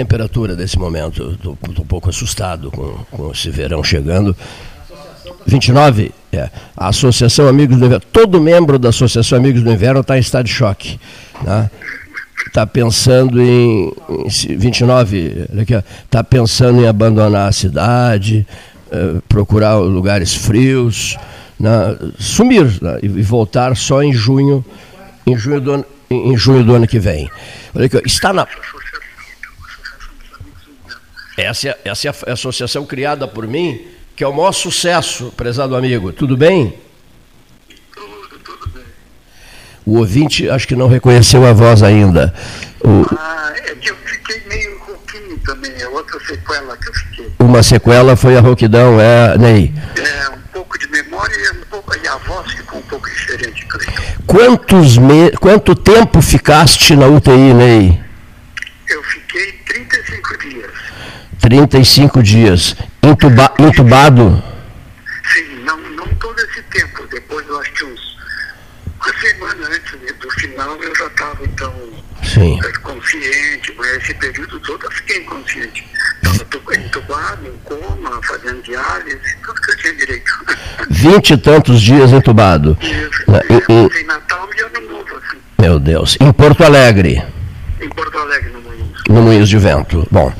Temperatura desse momento? Estou um pouco assustado com, com esse verão chegando. 29? É. A Associação Amigos do Inverno. Todo membro da Associação Amigos do Inverno está em estado de choque. Né? Está pensando em, em 29, está pensando em abandonar a cidade, eh, procurar lugares frios, né? sumir né? e voltar só em junho, em junho do ano, em junho do ano que vem. Está na essa, é, essa é a associação criada por mim, que é o maior sucesso, prezado amigo. Tudo bem? Tudo, tudo bem. O ouvinte acho que não reconheceu a voz ainda. O... Ah, é que eu fiquei meio rouquinho também, é outra sequela que eu fiquei. Uma sequela foi a rouquidão, é, Ney? É, um pouco de memória e, um pouco, e a voz ficou um pouco diferente, Cleiton. Quantos me... Quanto tempo ficaste na UTI, Ney? Eu fiquei 35 dias. 35 dias. Intuba, intubado? Sim, não, não todo esse tempo. Depois, eu acho que uns. Uma semana antes do final, eu já estava, então. Sim. Consciente, mas esse período todo eu fiquei inconsciente. Estava entubado, em coma, fazendo diálise, tudo que eu tinha direito. Vinte e tantos dias entubado. Isso. E, e, Natal e Ano Novo, assim. Meu Deus. Em Porto Alegre? Em Porto Alegre, no no Moinhos de Vento. Bom,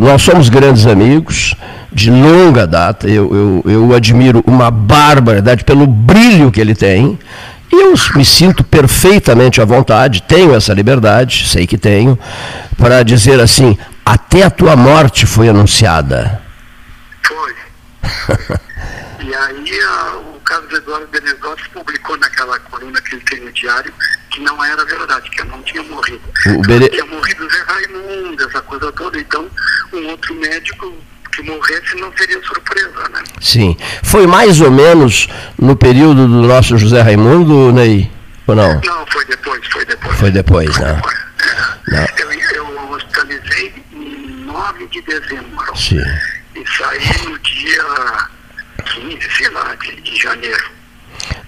nós somos grandes amigos de longa data, eu, eu, eu admiro uma barbaridade pelo brilho que ele tem. E eu me sinto perfeitamente à vontade, tenho essa liberdade, sei que tenho, para dizer assim: até a tua morte foi anunciada. Foi. e aí a, o caso do Eduardo Benesotti publicou naquela coluna que ele tem no diário que não era verdade, que eu não tinha morrido. O Bene... Tinha morrido Zé Raimundo, essa coisa toda. Então, um outro médico que morresse não seria surpresa, né? Sim. Foi mais ou menos no período do nosso José Raimundo, Ney? Ou não? Não, foi depois, foi depois. Foi depois, foi né? Depois. Não. Eu, eu hospitalizei em 9 de dezembro. Sim. E saí no dia 15, sei lá, de, de janeiro.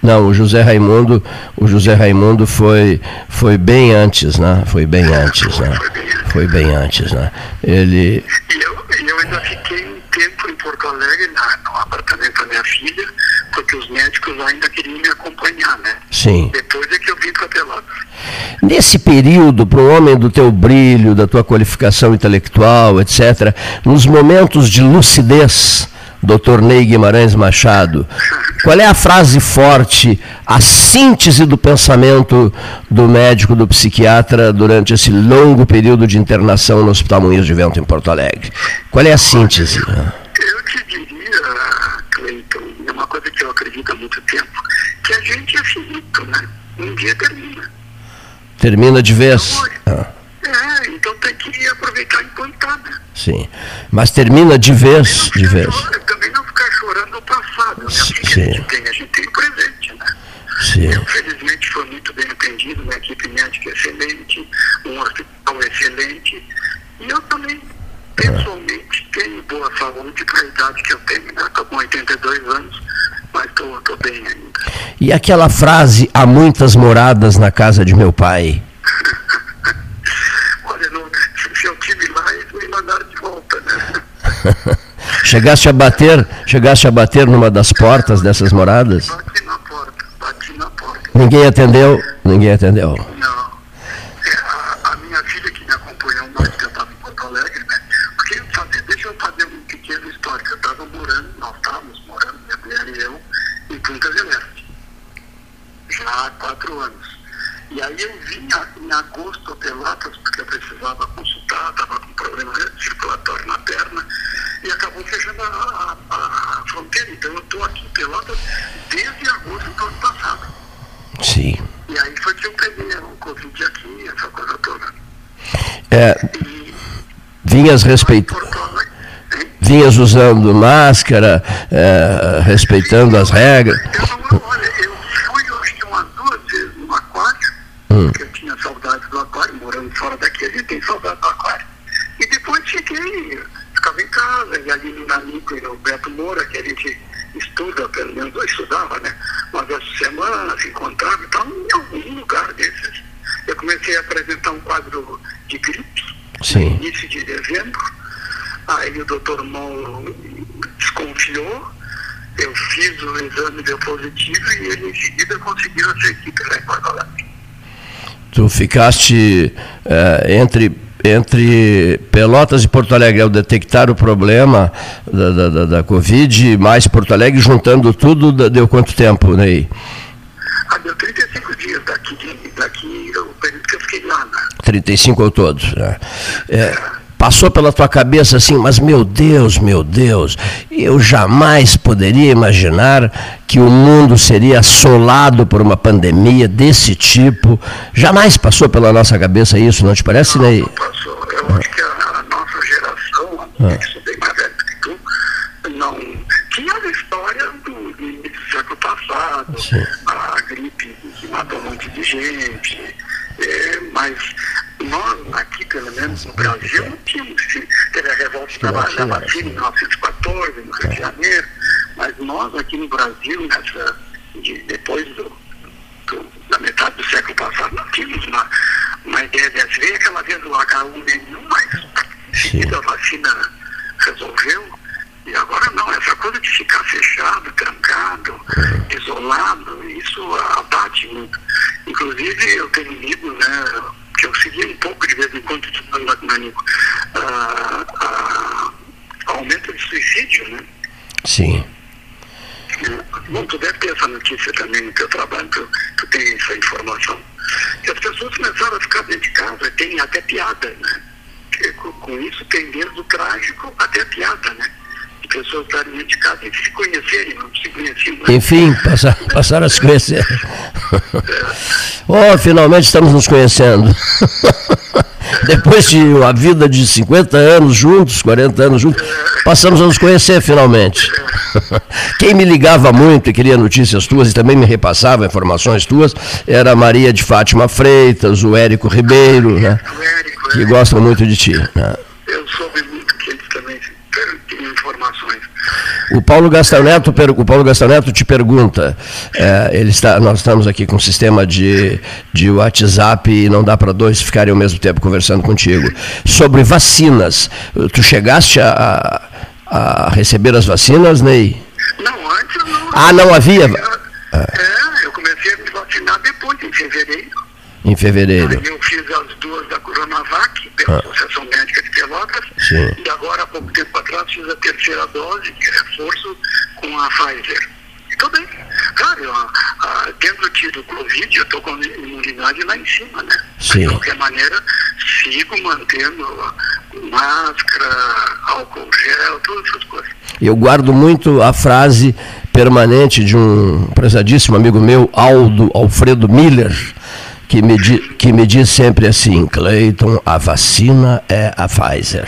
Não, o José Raimundo, o José Raimundo foi, foi bem antes, né? Foi bem antes, né? Foi bem antes, né? Ele. Eu, eu ainda fiquei um tempo em Porto Alegre, na, no apartamento da minha filha, porque os médicos ainda queriam me acompanhar, né? Sim. Depois é que eu vim para Pelotas. Nesse período, para um homem do teu brilho, da tua qualificação intelectual, etc., nos momentos de lucidez, Dr. Ney Guimarães Machado, qual é a frase forte, a síntese do pensamento do médico, do psiquiatra durante esse longo período de internação no Hospital Moinhos de Vento em Porto Alegre? Qual é a síntese? Eu te diria, Cleiton, é uma coisa que eu acredito há muito tempo, que a gente é finito, né? Um dia termina. Termina de vez? Ah. É, então tem que aproveitar enquanto está, né? Sim. Mas termina de vez, de vez. Também não ficar chorando o passado, né? O que Sim. a gente tem? A gente tem o presente, né? Sim. Eu, felizmente, foi muito bem atendido, uma equipe médica excelente, um hospital excelente. E eu também, pessoalmente, tenho boa saúde para a idade que eu tenho, né? Estou com 82 anos, mas estou bem ainda. E aquela frase, há muitas moradas na casa de meu pai? Olha, não, se eu tive lá, eles me mandaram de volta, né? chegaste a bater, chegaste a bater numa das portas dessas moradas? Bati na porta, bati na porta. Ninguém atendeu? Ninguém atendeu. Não. É, a, a minha filha que me acompanhou mais que eu estava em Porto Alegre, né? Porque fazer, deixa eu fazer um pequeno histórico. Eu estava morando, nós estávamos morando, minha mulher e eu, em Punta del Este. Já há quatro anos. E aí eu vinha em agosto a Pelotas, porque eu precisava consultar, estava com problema circulatório e acabou fechando a, a, a fronteira. Então eu estou aqui em Pelotas desde agosto do ano passado. Sim. E aí foi que eu peguei o Covid aqui, essa coisa toda. É, E vinhas respeitando. Vinhas usando máscara, é, respeitando as regras. Eu não, olha, eu fui, eu acho que umas duas vezes no aquário, Hum. porque eu tinha saudade do aquário, morando fora daqui, a gente tem saudade do aquário. E depois fiquei, em casa, e ali no Nanico e o Beto Moura, que a gente estuda, pelo menos eu estudava, né? Uma vez por semana, se encontrava e tal, em algum lugar desses. Eu comecei a apresentar um quadro de gripe, Sim. no início de dezembro. Aí o doutor Mauro desconfiou, eu fiz o exame, deu positivo e ele em seguida conseguiu essa equipe lá em Porto Alegre. Tu ficaste é, entre, entre Pelotas e Porto Alegre ao detectar o problema da, da, da, da Covid, mais Porto Alegre, juntando tudo, deu quanto tempo, Ney? Ah, deu 35 dias daqui, daqui o período que eu fiquei lá, né? 35 ao todo. Né? É, passou pela tua cabeça assim, mas meu Deus, meu Deus, eu jamais poderia imaginar que o mundo seria assolado por uma pandemia desse tipo. Jamais passou pela nossa cabeça isso, não te parece, Ney? Eu acho que a, a nossa geração, ah. que sou bem mais velho que tu, não tinha a história do, do século passado, Sim. a gripe que matou um monte de gente, é, mas nós aqui, pelo menos no Brasil, não tínhamos. Teve a revolta da, vacina em 1914, no Rio de Janeiro, mas nós aqui no Brasil, nessa, de, depois do, do, da metade do século passado, nós tínhamos uma, uma ideia dessa. Veio aquela vez do H1N1, mas seguida a vacina resolveu. E agora não, essa coisa de ficar fechado, trancado, uhum. isolado, isso abate muito. Inclusive eu tenho lido, né, que eu segui um pouco de vez em quando estudando lá com ah, aumento de suicídio, né? Sim. Bom, tu deve ter essa notícia também no teu trabalho, tu, tu tem essa informação. Que as pessoas começaram a ficar dentro de casa, tem até piada, né? Com, com isso tem desde o trágico até a piada, né? pessoas estarem de casa e se conhecerem, não se conheciam. Né? Enfim, passar, passaram a se conhecer. oh, finalmente estamos nos conhecendo. Depois de uma vida de 50 anos juntos, 40 anos juntos, passamos a nos conhecer finalmente. Quem me ligava muito e queria notícias tuas e também me repassava informações tuas era a Maria de Fátima Freitas, o Érico Ribeiro, né? que gostam muito de ti. Né? Eu soube muito que eles também tinham informações. O Paulo Gastaneto, o Paulo Gastaneto te pergunta, é, ele está, nós estamos aqui com um sistema de, de WhatsApp e não dá para dois ficarem ao mesmo tempo conversando contigo. Sobre vacinas, tu chegaste a, a receber as vacinas, Ney? Não, antes não. Ah, não havia? É, eu comecei a me vacinar depois, em fevereiro. Em fevereiro. Aí eu fiz as duas da Coronavac, pela ah. Associação Médica de Pelotas, Sim. e agora, há pouco tempo atrás, fiz a terceira dose, de reforço, com a Pfizer. E tô bem. Claro, a, a, tendo tido Covid, eu estou com a imunidade lá em cima, né? Sim. De qualquer maneira, sigo mantendo máscara, álcool gel, todas essas coisas. Eu guardo muito a frase permanente de um prezadíssimo amigo meu, Aldo Alfredo Miller, que me, di, que me diz sempre assim, Cleiton, a vacina é a Pfizer.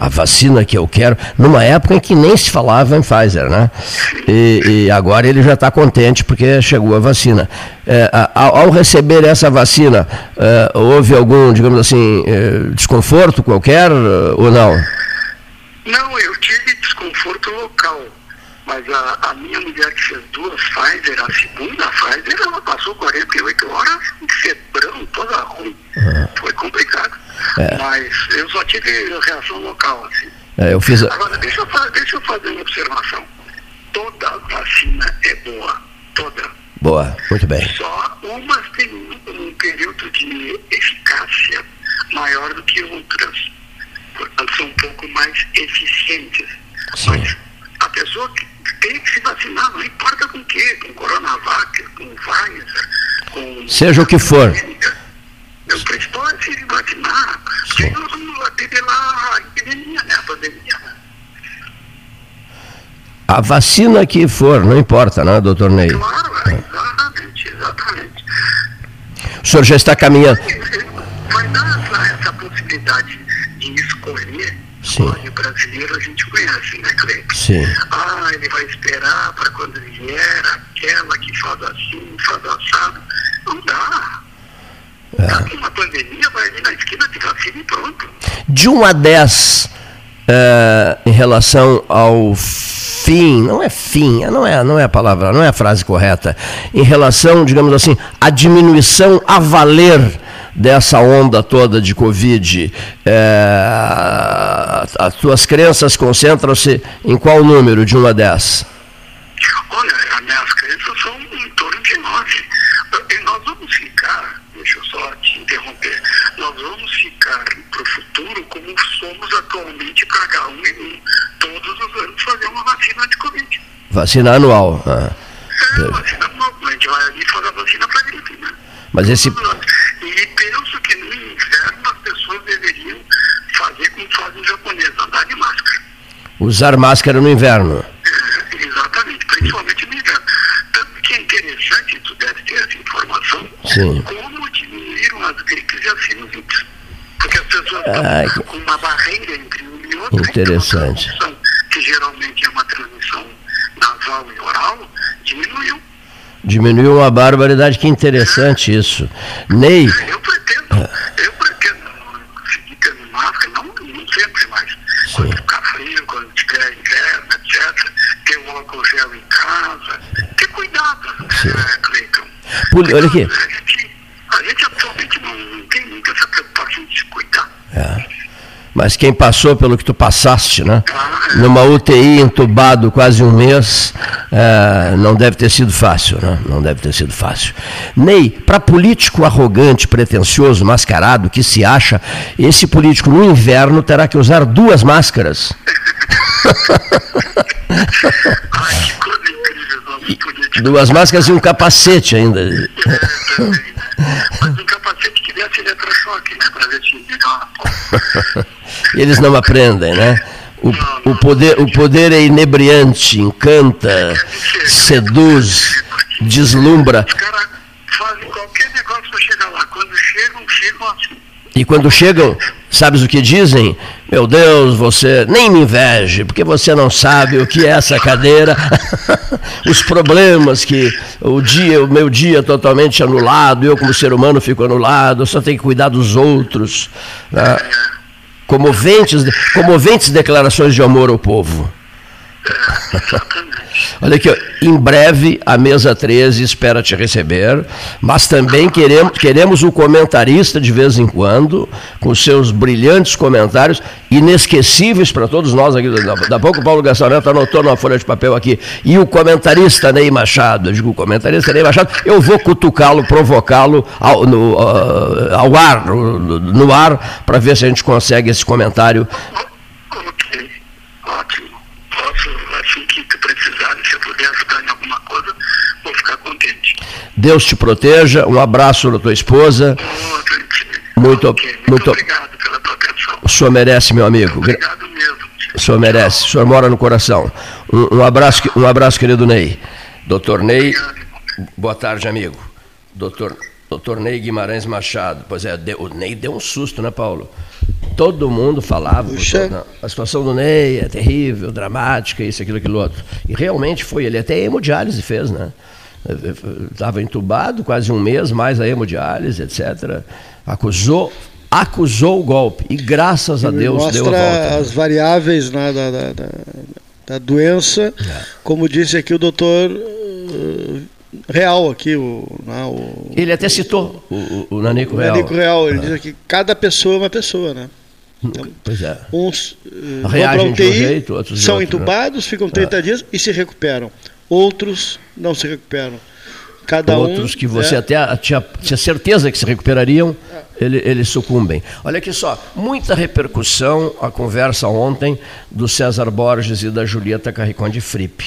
A vacina que eu quero, numa época em que nem se falava em Pfizer, né? E, e agora ele já está contente porque chegou a vacina. É, ao receber essa vacina, é, houve algum, digamos assim, é, desconforto qualquer ou não? Não, eu tive desconforto local mas a, a, minha mulher que fez duas Pfizer, a segunda Pfizer, ela passou 48 horas febrão, toda ruim. Uhum. Foi complicado. É. Mas eu só tive reação local, assim. É, eu fiz... Agora, deixa eu, deixa eu fazer uma observação. Toda vacina é boa. Toda. Boa, muito bem. Só umas um, um período de eficácia maior do que outras. Portanto, são um pouco mais eficientes. Sim. Mas a pessoa que tem que se vacinar, não importa com o quê, com Coronavac, com Pfizer, com... Seja o que for. O principal é se vacinar, porque nós vamos ter lá a epidemia, né, a pandemia. Né? A vacina que for, não importa, né, doutor Ney? Claro, exatamente, exatamente. O senhor já está caminhando. Vai dar essa, essa possibilidade de escolher Sim. O brasileiro a gente conhece, né, Cleiton? Sim. Ah, ele vai esperar para quando vier aquela que faz assim, faz assado. Não dá. É. Tá uma pandemia, vai ali na esquina de vacina e pronto. De 1 a 10, é, em relação ao fim, não é fim, não é, não é a palavra, não é a frase correta, em relação, digamos assim, à diminuição a valer dessa onda toda de Covid, é, as tuas crenças concentram-se em qual número de uma dessas? Olha, as minhas crenças são em torno de nove. E nós vamos ficar, deixa eu só te interromper, nós vamos ficar para o futuro como somos atualmente para H1N1. Fazer uma vacina de Covid. Vacina anual. Ah. É, vacina anual. A gente vai ali fazer a vacina para gripe, né? Mas esse. E penso que no inverno as pessoas deveriam fazer como fazem os japoneses, andar de máscara. Usar máscara no inverno. É, exatamente, principalmente no inverno. Tanto que é interessante, tu deve ter essa informação, Sim. como diminuíram as gripes e as sinusites. Porque as pessoas Ah, estão com uma barreira entre um e outro. Interessante. então transmissão, que geralmente é uma transmissão nasal e oral, diminuiu. Diminuiu uma barbaridade, que interessante isso. Ney, Eu pretendo, eu pretendo seguir tendo máscara, não, não sempre, mas quando ficar frio, quando tiver inverno, etc., ter um álcool gel em casa, ter cuidado, né, Cleiton? Poli- olha aqui. A gente, a gente atualmente não, tem muita essa preocupação de se cuidar. Mas quem passou pelo que tu passaste, né? Numa UTI entubado quase um mês, é, não deve ter sido fácil, né? Não deve ter sido fácil. Ney, para político arrogante, pretensioso, mascarado, que se acha, esse político no inverno terá que usar duas máscaras. Duas máscaras e um capacete ainda. Mas um capacete que desse eletrochoque, né? Para ver se. Eles não aprendem, né? O, o poder, o poder é inebriante, encanta, seduz, deslumbra. Os caras fazem qualquer negócio para chegar lá. Quando chegam, chegam assim. E quando chegam, sabes o que dizem? Meu Deus, você nem me inveje, porque você não sabe o que é essa cadeira, os problemas que o dia, o meu dia é totalmente anulado, eu como ser humano fico anulado, eu só tenho que cuidar dos outros. né? Comoventes, comoventes declarações de amor ao povo. Exatamente. Olha aqui, ó, em breve a mesa 13 espera te receber, mas também queremos, queremos um comentarista de vez em quando, com seus brilhantes comentários, inesquecíveis para todos nós aqui. Daqui a pouco o Paulo Gastão anotou numa folha de papel aqui. E o comentarista Ney Machado, eu digo, o comentarista Ney Machado, eu vou cutucá-lo, provocá-lo ao, no, ah, ao ar, no, no ar, para ver se a gente consegue esse comentário. Ok, ótimo. Posso, assim que tu precisar, se eu puder ajudar em alguma coisa, vou ficar contente. Deus te proteja, um abraço da tua esposa. Muito- muito, muito- obrigado pela tua atenção. O senhor merece, meu amigo. Obrigado mesmo. O senhor merece, o senhor mora no coração. Um, um abraço, um abraço, querido Ney. Doutor Ney, boa tarde, amigo. Doutor, doutor Ney Guimarães Machado. Pois é, deu- o Ney deu um susto, né, Paulo? Todo mundo falava. Puxa. "Não, A situação do Ney é terrível, dramática, isso, aquilo, aquilo outro. E realmente foi. Ele até hemodiálise fez, né? Estava entubado quase um mês, mais a hemodiálise, etc. Acusou, acusou o golpe. E graças a Deus Mostra deu a volta. as variáveis né, da, da, da, da doença, É. como disse aqui o doutor uh, Real, aqui, o, né, o, Ele até citou o, o, Nanico Real. médico Real. Ele diz que cada pessoa é uma pessoa, né? Pois é. Uns uh, Reagem de um UTI, jeito, outros são outro, né? entubados, ficam 30 dias e se recuperam. Outros não se recuperam. Cada Outros um, que você é, até tinha, tinha certeza que se recuperariam, ele- eles sucumbem. Olha aqui só, muita repercussão a conversa ontem do César Borges e da Julieta Carriconde Fripp,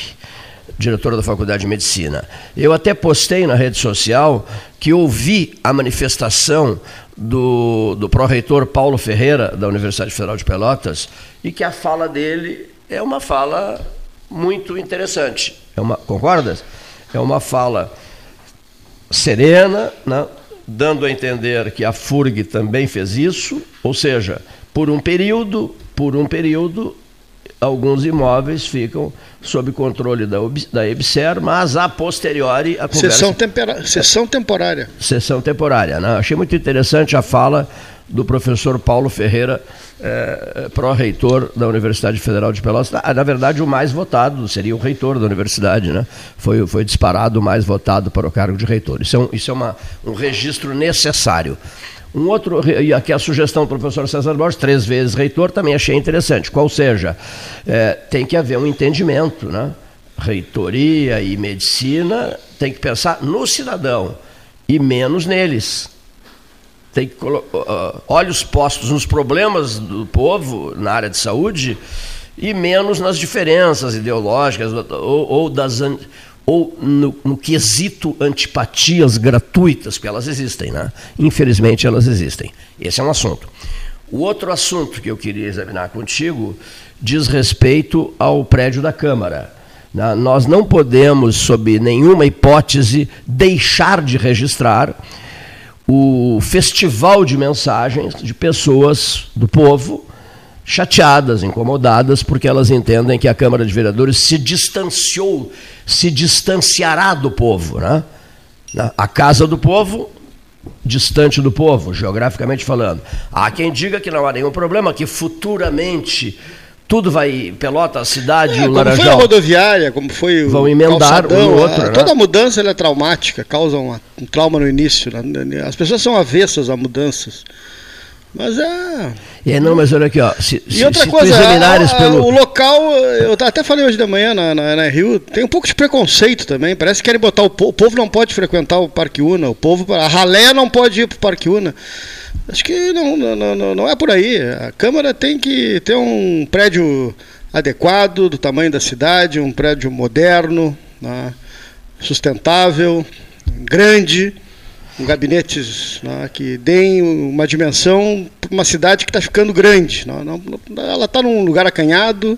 diretora da Faculdade de Medicina. Eu até postei na rede social que ouvi a manifestação do, do pró-reitor Paulo Ferreira, da Universidade Federal de Pelotas, e que a fala dele é uma fala muito interessante. É uma, concordas? É uma fala serena, né? dando a entender que a FURG também fez isso, ou seja, por um período, por um período, alguns imóveis ficam sob controle da, da EBSER, mas a posteriori a conversa sessão, tempera, sessão temporária. sessão temporária. Né? Achei muito interessante a fala do professor Paulo Ferreira, eh, pró-reitor da Universidade Federal de Pelotas. Na, na verdade, o mais votado seria o reitor da universidade. Né? Foi, foi disparado o mais votado para o cargo de reitor. Isso é um, isso é uma, um registro necessário. Um outro, e aqui a sugestão do professor César Borges, três vezes reitor, também achei interessante. Qual seja, é, tem que haver um entendimento, né? Reitoria e medicina tem que pensar no cidadão e menos neles. Tem que uh, olhos postos nos problemas do povo na área de saúde e menos nas diferenças ideológicas ou, ou das ou no, no, quesito antipatias gratuitas, porque elas existem, né? Infelizmente elas existem. Esse é um assunto. O outro assunto que eu queria examinar contigo diz respeito ao prédio da Câmara. Né? Nós não podemos, sob nenhuma hipótese, deixar de registrar o festival de mensagens de pessoas do povo chateadas, incomodadas, porque elas entendem que a Câmara de Vereadores se distanciou, se distanciará do povo. Né? A Casa do Povo, distante do povo, geograficamente falando. Há quem diga que não há nenhum problema, que futuramente tudo vai Pelota, cidade, é, o Laranjal. Como foi a rodoviária, como foi Vão emendar calçadão, um outro, é, né? Toda mudança é traumática, causa um, um trauma no início. Né? As pessoas são avessas a mudanças. Mas é. É, não, mas olha aqui, ó. Se, e outra se coisa, a, a, pelo... o local, eu até falei hoje da manhã na, na, na, Rio, tem um pouco de preconceito também. Parece que querem botar o povo. O povo não pode frequentar o Parque Una, o povo. A ralé não pode ir para o Parque Una. Acho que não, não, não, não é por aí. A Câmara tem que ter um prédio adequado, do tamanho da cidade, um prédio moderno, né, sustentável, grande gabinetes né, que deem uma dimensão para uma cidade que está ficando grande. Não, não, ela está num lugar acanhado,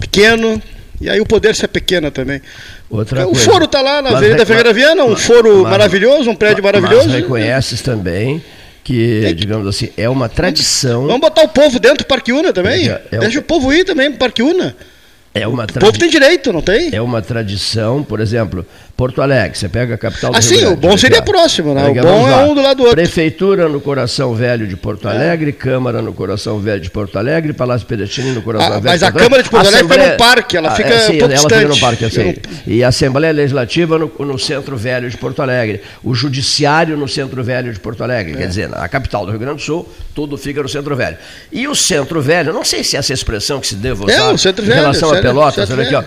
pequeno, e aí o poder se é pequena também. Outra o coisa. foro está lá na mas, Avenida Ferreira Viana, um mas, foro mas, maravilhoso, um prédio maravilhoso. Mas reconheces também que, digamos assim, é uma tradição. Vamos botar o povo dentro do Parque Una também? É, é Deixa o povo ir também para o Parque Una. É uma. O povo tem direito, não tem? É uma tradição, por exemplo, Porto Alegre, você pega a capital do ah, sim, o bom seria próximo, né? O bom é um do lado do outro. Prefeitura no coração velho de Porto é. Alegre, é. Câmara no coração velho de Porto Alegre, Palácio Pedestini no coração ah, velho Mas a Câmara de Porto Alegre Assembleia... fica no parque, ela ah, fica é, sim, um pouco ela distante. fica no parque, assim. E a Assembleia Legislativa no, no, centro velho de Porto Alegre, o Judiciário no centro velho de Porto Alegre, é. quer dizer, a capital do Rio Grande do Sul, tudo fica no centro velho. E o centro velho, não sei se é essa expressão que se deve usar é, o centro velho, em relação a Pelotas, olha aqui, ó.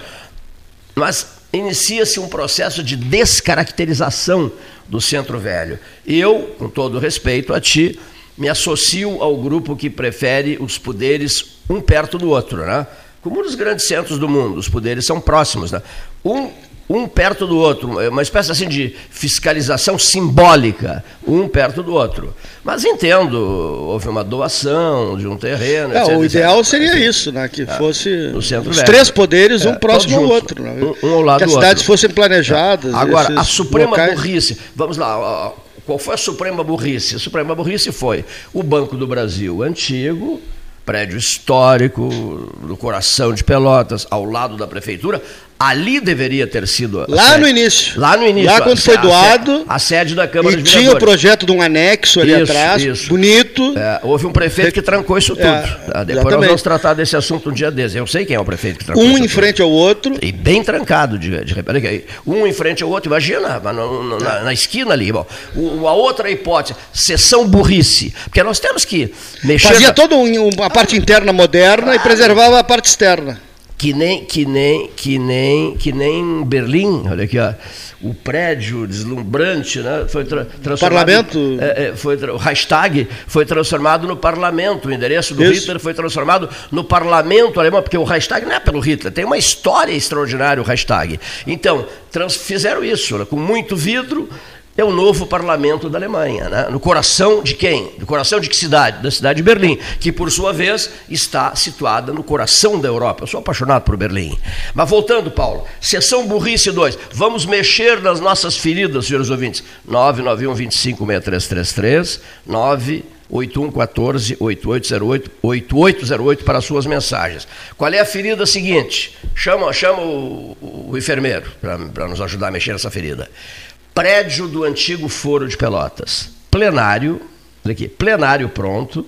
Mas inicia-se um processo de descaracterização do Centro Velho. Eu, com todo respeito a ti, me associo ao grupo que prefere os poderes um perto do outro, né? Como nos grandes centros do mundo, os poderes são próximos, né? Um um perto do outro, é uma espécie assim de fiscalização simbólica, um perto do outro. Mas entendo, houve uma doação de um terreno. É, etc, o ideal etc. seria isso, né? Que é, fosse os velho. três poderes, um é, próximo ao outro. Né? Um, um, ao lado que as cidades fossem planejadas. Agora, a suprema locais... burrice, vamos lá, qual foi a suprema burrice? A suprema burrice foi o Banco do Brasil antigo, prédio histórico, no coração de Pelotas, ao lado da prefeitura, Ali deveria ter sido. Lá no início. Lá no início. Lá quando a, foi doado. A, a, sede da Câmara e Tinha o projeto de um anexo ali isso, atrás, isso. bonito. É, houve um prefeito que trancou isso tudo. É, tá? Depois exatamente. nós vamos tratar desse assunto um dia desses. Eu sei quem é o prefeito que trancou Um em frente tudo. ao outro. E bem trancado, de, de repente. Um em frente ao outro, imagina, na, na, na esquina ali. Bom, o, a outra hipótese, sessão burrice. Porque nós temos que mexer. Fazia toda um, uma parte interna moderna ah, e preservava a parte externa que nem que nem que nem que nem Berlim, olha aqui, ó, o prédio deslumbrante, né, foi tra transformado. Parlamento. É, é, foi o hashtag foi transformado no parlamento. O endereço do Isso. Hitler foi transformado no parlamento alemão, porque o hashtag não é pelo Hitler, tem uma história extraordinária o hashtag. Então fizeram isso né, com muito vidro é o novo parlamento da Alemanha, né? no coração de quem? No coração de que cidade? Da cidade de Berlim, que por sua vez está situada no coração da Europa. Eu sou apaixonado por Berlim. Mas voltando, Paulo, sessão burrice 2. Vamos mexer nas nossas feridas, senhores ouvintes. 991 25 6333 98114 8808 8808 para suas mensagens. Qual é a ferida seguinte? Chama, chama o, o enfermeiro para nos ajudar a mexer nessa ferida prédio do antigo Foro de Pelotas. Plenário, aqui, plenário pronto,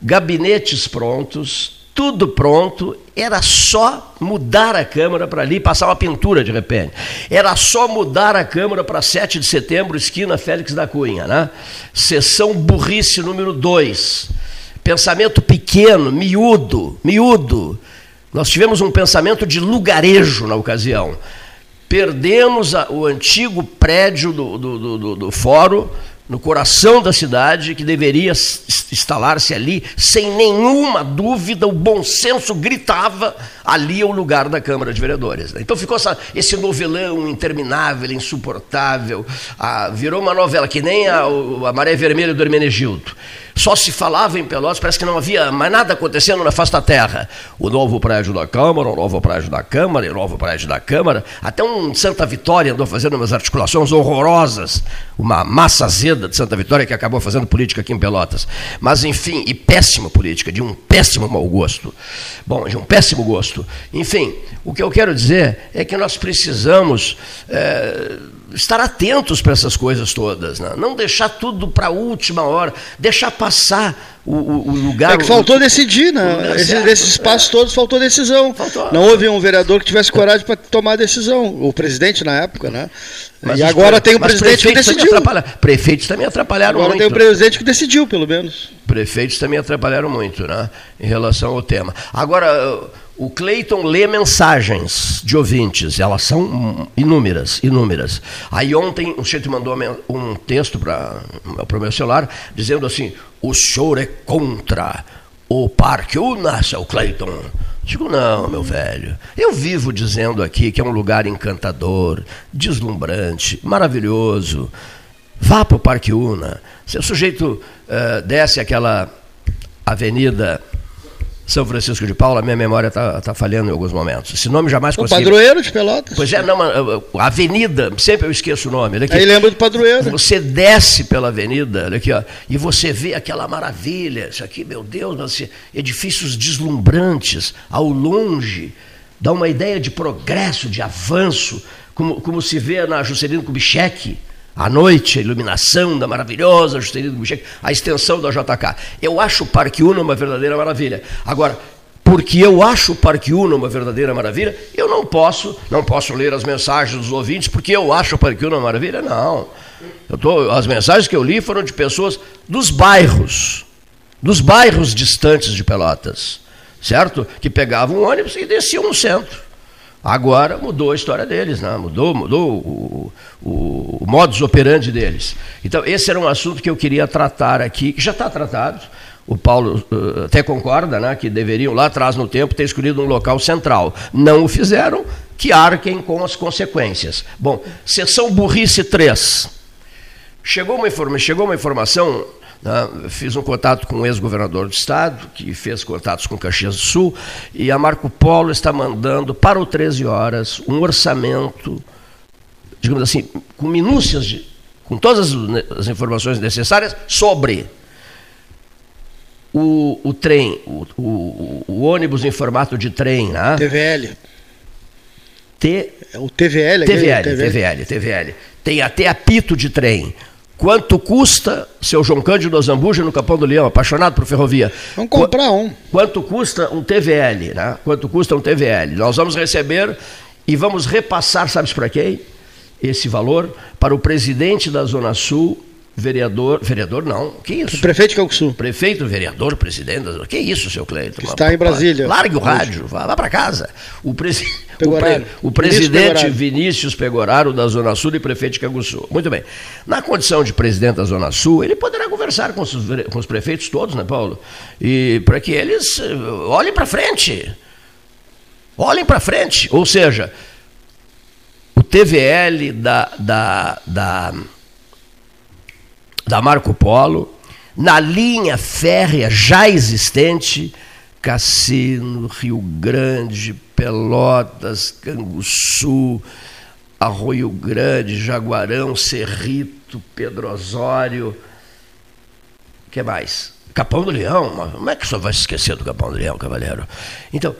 gabinetes prontos, tudo pronto, era só mudar a Câmara para ali, passar uma pintura de repente. Era só mudar a Câmara para 7 de setembro, esquina Félix da Cunha, né? Sessão burrice número 2. Pensamento pequeno, miúdo, miúdo. Nós tivemos um pensamento de lugarejo na ocasião. Perdemos a, o antigo prédio do, do, do, do fórum, no coração da cidade, que deveria instalar-se ali, sem nenhuma dúvida, o bom senso gritava: ali é o lugar da Câmara de Vereadores. Né? Então ficou essa, esse novelão interminável, insuportável, ah, virou uma novela que nem a, a Maré Vermelha do Hermenegildo. Só se falava em Pelotas, parece que não havia mais nada acontecendo na face da terra. O novo prédio da Câmara, o novo prédio da Câmara, o novo prédio da Câmara. Até um Santa Vitória andou fazendo umas articulações horrorosas, uma massa azeda de Santa Vitória que acabou fazendo política aqui em Pelotas. Mas, enfim, e péssima política, de um péssimo mau gosto. Bom, de um péssimo gosto. Enfim, o que eu quero dizer é que nós precisamos. É, estar atentos para essas coisas todas, né? não deixar tudo para a última hora, deixar passar o, o, o lugar. É que faltou o, decidir, né? Esse, desses espaços é. todos faltou decisão. Faltou. Não houve um vereador que tivesse coragem para tomar a decisão, o presidente na época, né? Mas e agora tem o presidente que decidiu. Prefeitos também atrapalharam agora muito. Agora tem o presidente que decidiu, pelo menos. Prefeitos também atrapalharam muito, né? Em relação ao tema. Agora o Cleiton lê mensagens de ouvintes, elas são inúmeras, inúmeras. Aí ontem o chefe mandou um texto para o meu celular dizendo assim: o senhor é contra o Parque Una, seu Cleiton. Digo, não, meu velho. Eu vivo dizendo aqui que é um lugar encantador, deslumbrante, maravilhoso. Vá para o Parque Una. Se o sujeito uh, desce aquela avenida são Francisco de Paula, minha memória está tá falhando em alguns momentos. Esse nome jamais consegui. O padroeiro de Pelotas. Pois é, não, a avenida, sempre eu esqueço o nome. Aqui, Aí lembra do padroeiro. Você desce pela avenida, olha aqui, ó, e você vê aquela maravilha. Isso aqui, meu Deus, assim, edifícios deslumbrantes, ao longe, dá uma ideia de progresso, de avanço, como, como se vê na Juscelino Kubitschek à noite, a iluminação da maravilhosa Juscelino Kubitschek, a extensão da JK. Eu acho o Parque Uno uma verdadeira maravilha. Agora, porque eu acho o Parque Uno uma verdadeira maravilha, eu não posso, não posso ler as mensagens dos ouvintes porque eu acho o Parque Uno uma maravilha, não. Eu tô, as mensagens que eu li foram de pessoas dos bairros, dos bairros distantes de Pelotas, certo? Que pegavam um ônibus e desciam no centro. Agora mudou a história deles, né? mudou, mudou o, o, o modus operandi deles. Então, esse era um assunto que eu queria tratar aqui, que já está tratado. O Paulo uh, até concorda né, que deveriam, lá atrás no tempo, ter escolhido um local central. Não o fizeram, que arquem com as consequências. Bom, sessão burrice 3. Chegou uma, informa chegou uma informação? Fiz um contato com o ex-governador do estado, que fez contatos com Caxias do Sul, e a Marco Polo está mandando para o 13 horas um orçamento, digamos assim, com minúcias, de, com todas as informações necessárias sobre o, o trem, o, o, o, ônibus em formato de trem. Né? TVL. T... É o TVL, TVL, TVL, TVL, TVL. Tem até apito de trem. Quanto custa, seu João Cândido Azambuja, no Capão do Leão, apaixonado por ferrovia? Vamos comprar um. Quanto custa um TVL, né? Quanto custa um TVL? Nós vamos receber e vamos repassar, sabes para quem? Esse valor para o presidente da Zona Sul vereador, vereador não, que isso? O prefeito de Calcuçu. Prefeito, vereador, presidente, que isso, seu Cleiton? Está em Brasília. Largue o rádio, vá, vá para casa. O, presi... o, pre... o presidente Vinícius Pegoraro, da Zona Sul e prefeito de Canguçu. Muito bem. Na condição de presidente da Zona Sul, ele poderá conversar com os, com os prefeitos todos, né, Paulo? E para que eles eh, olhem para frente. Olhem para frente. Ou seja, o TVL da, da, da da Marco Polo, na linha férrea já existente, Cassino, Rio Grande, Pelotas, Canguçu, Arroio Grande, Jaguarão, Cerrito, Pedro Osório. Que mais? Capão do Leão. Como é que senhor vai se esquecer do Capão do Leão, cavaleiro? Então,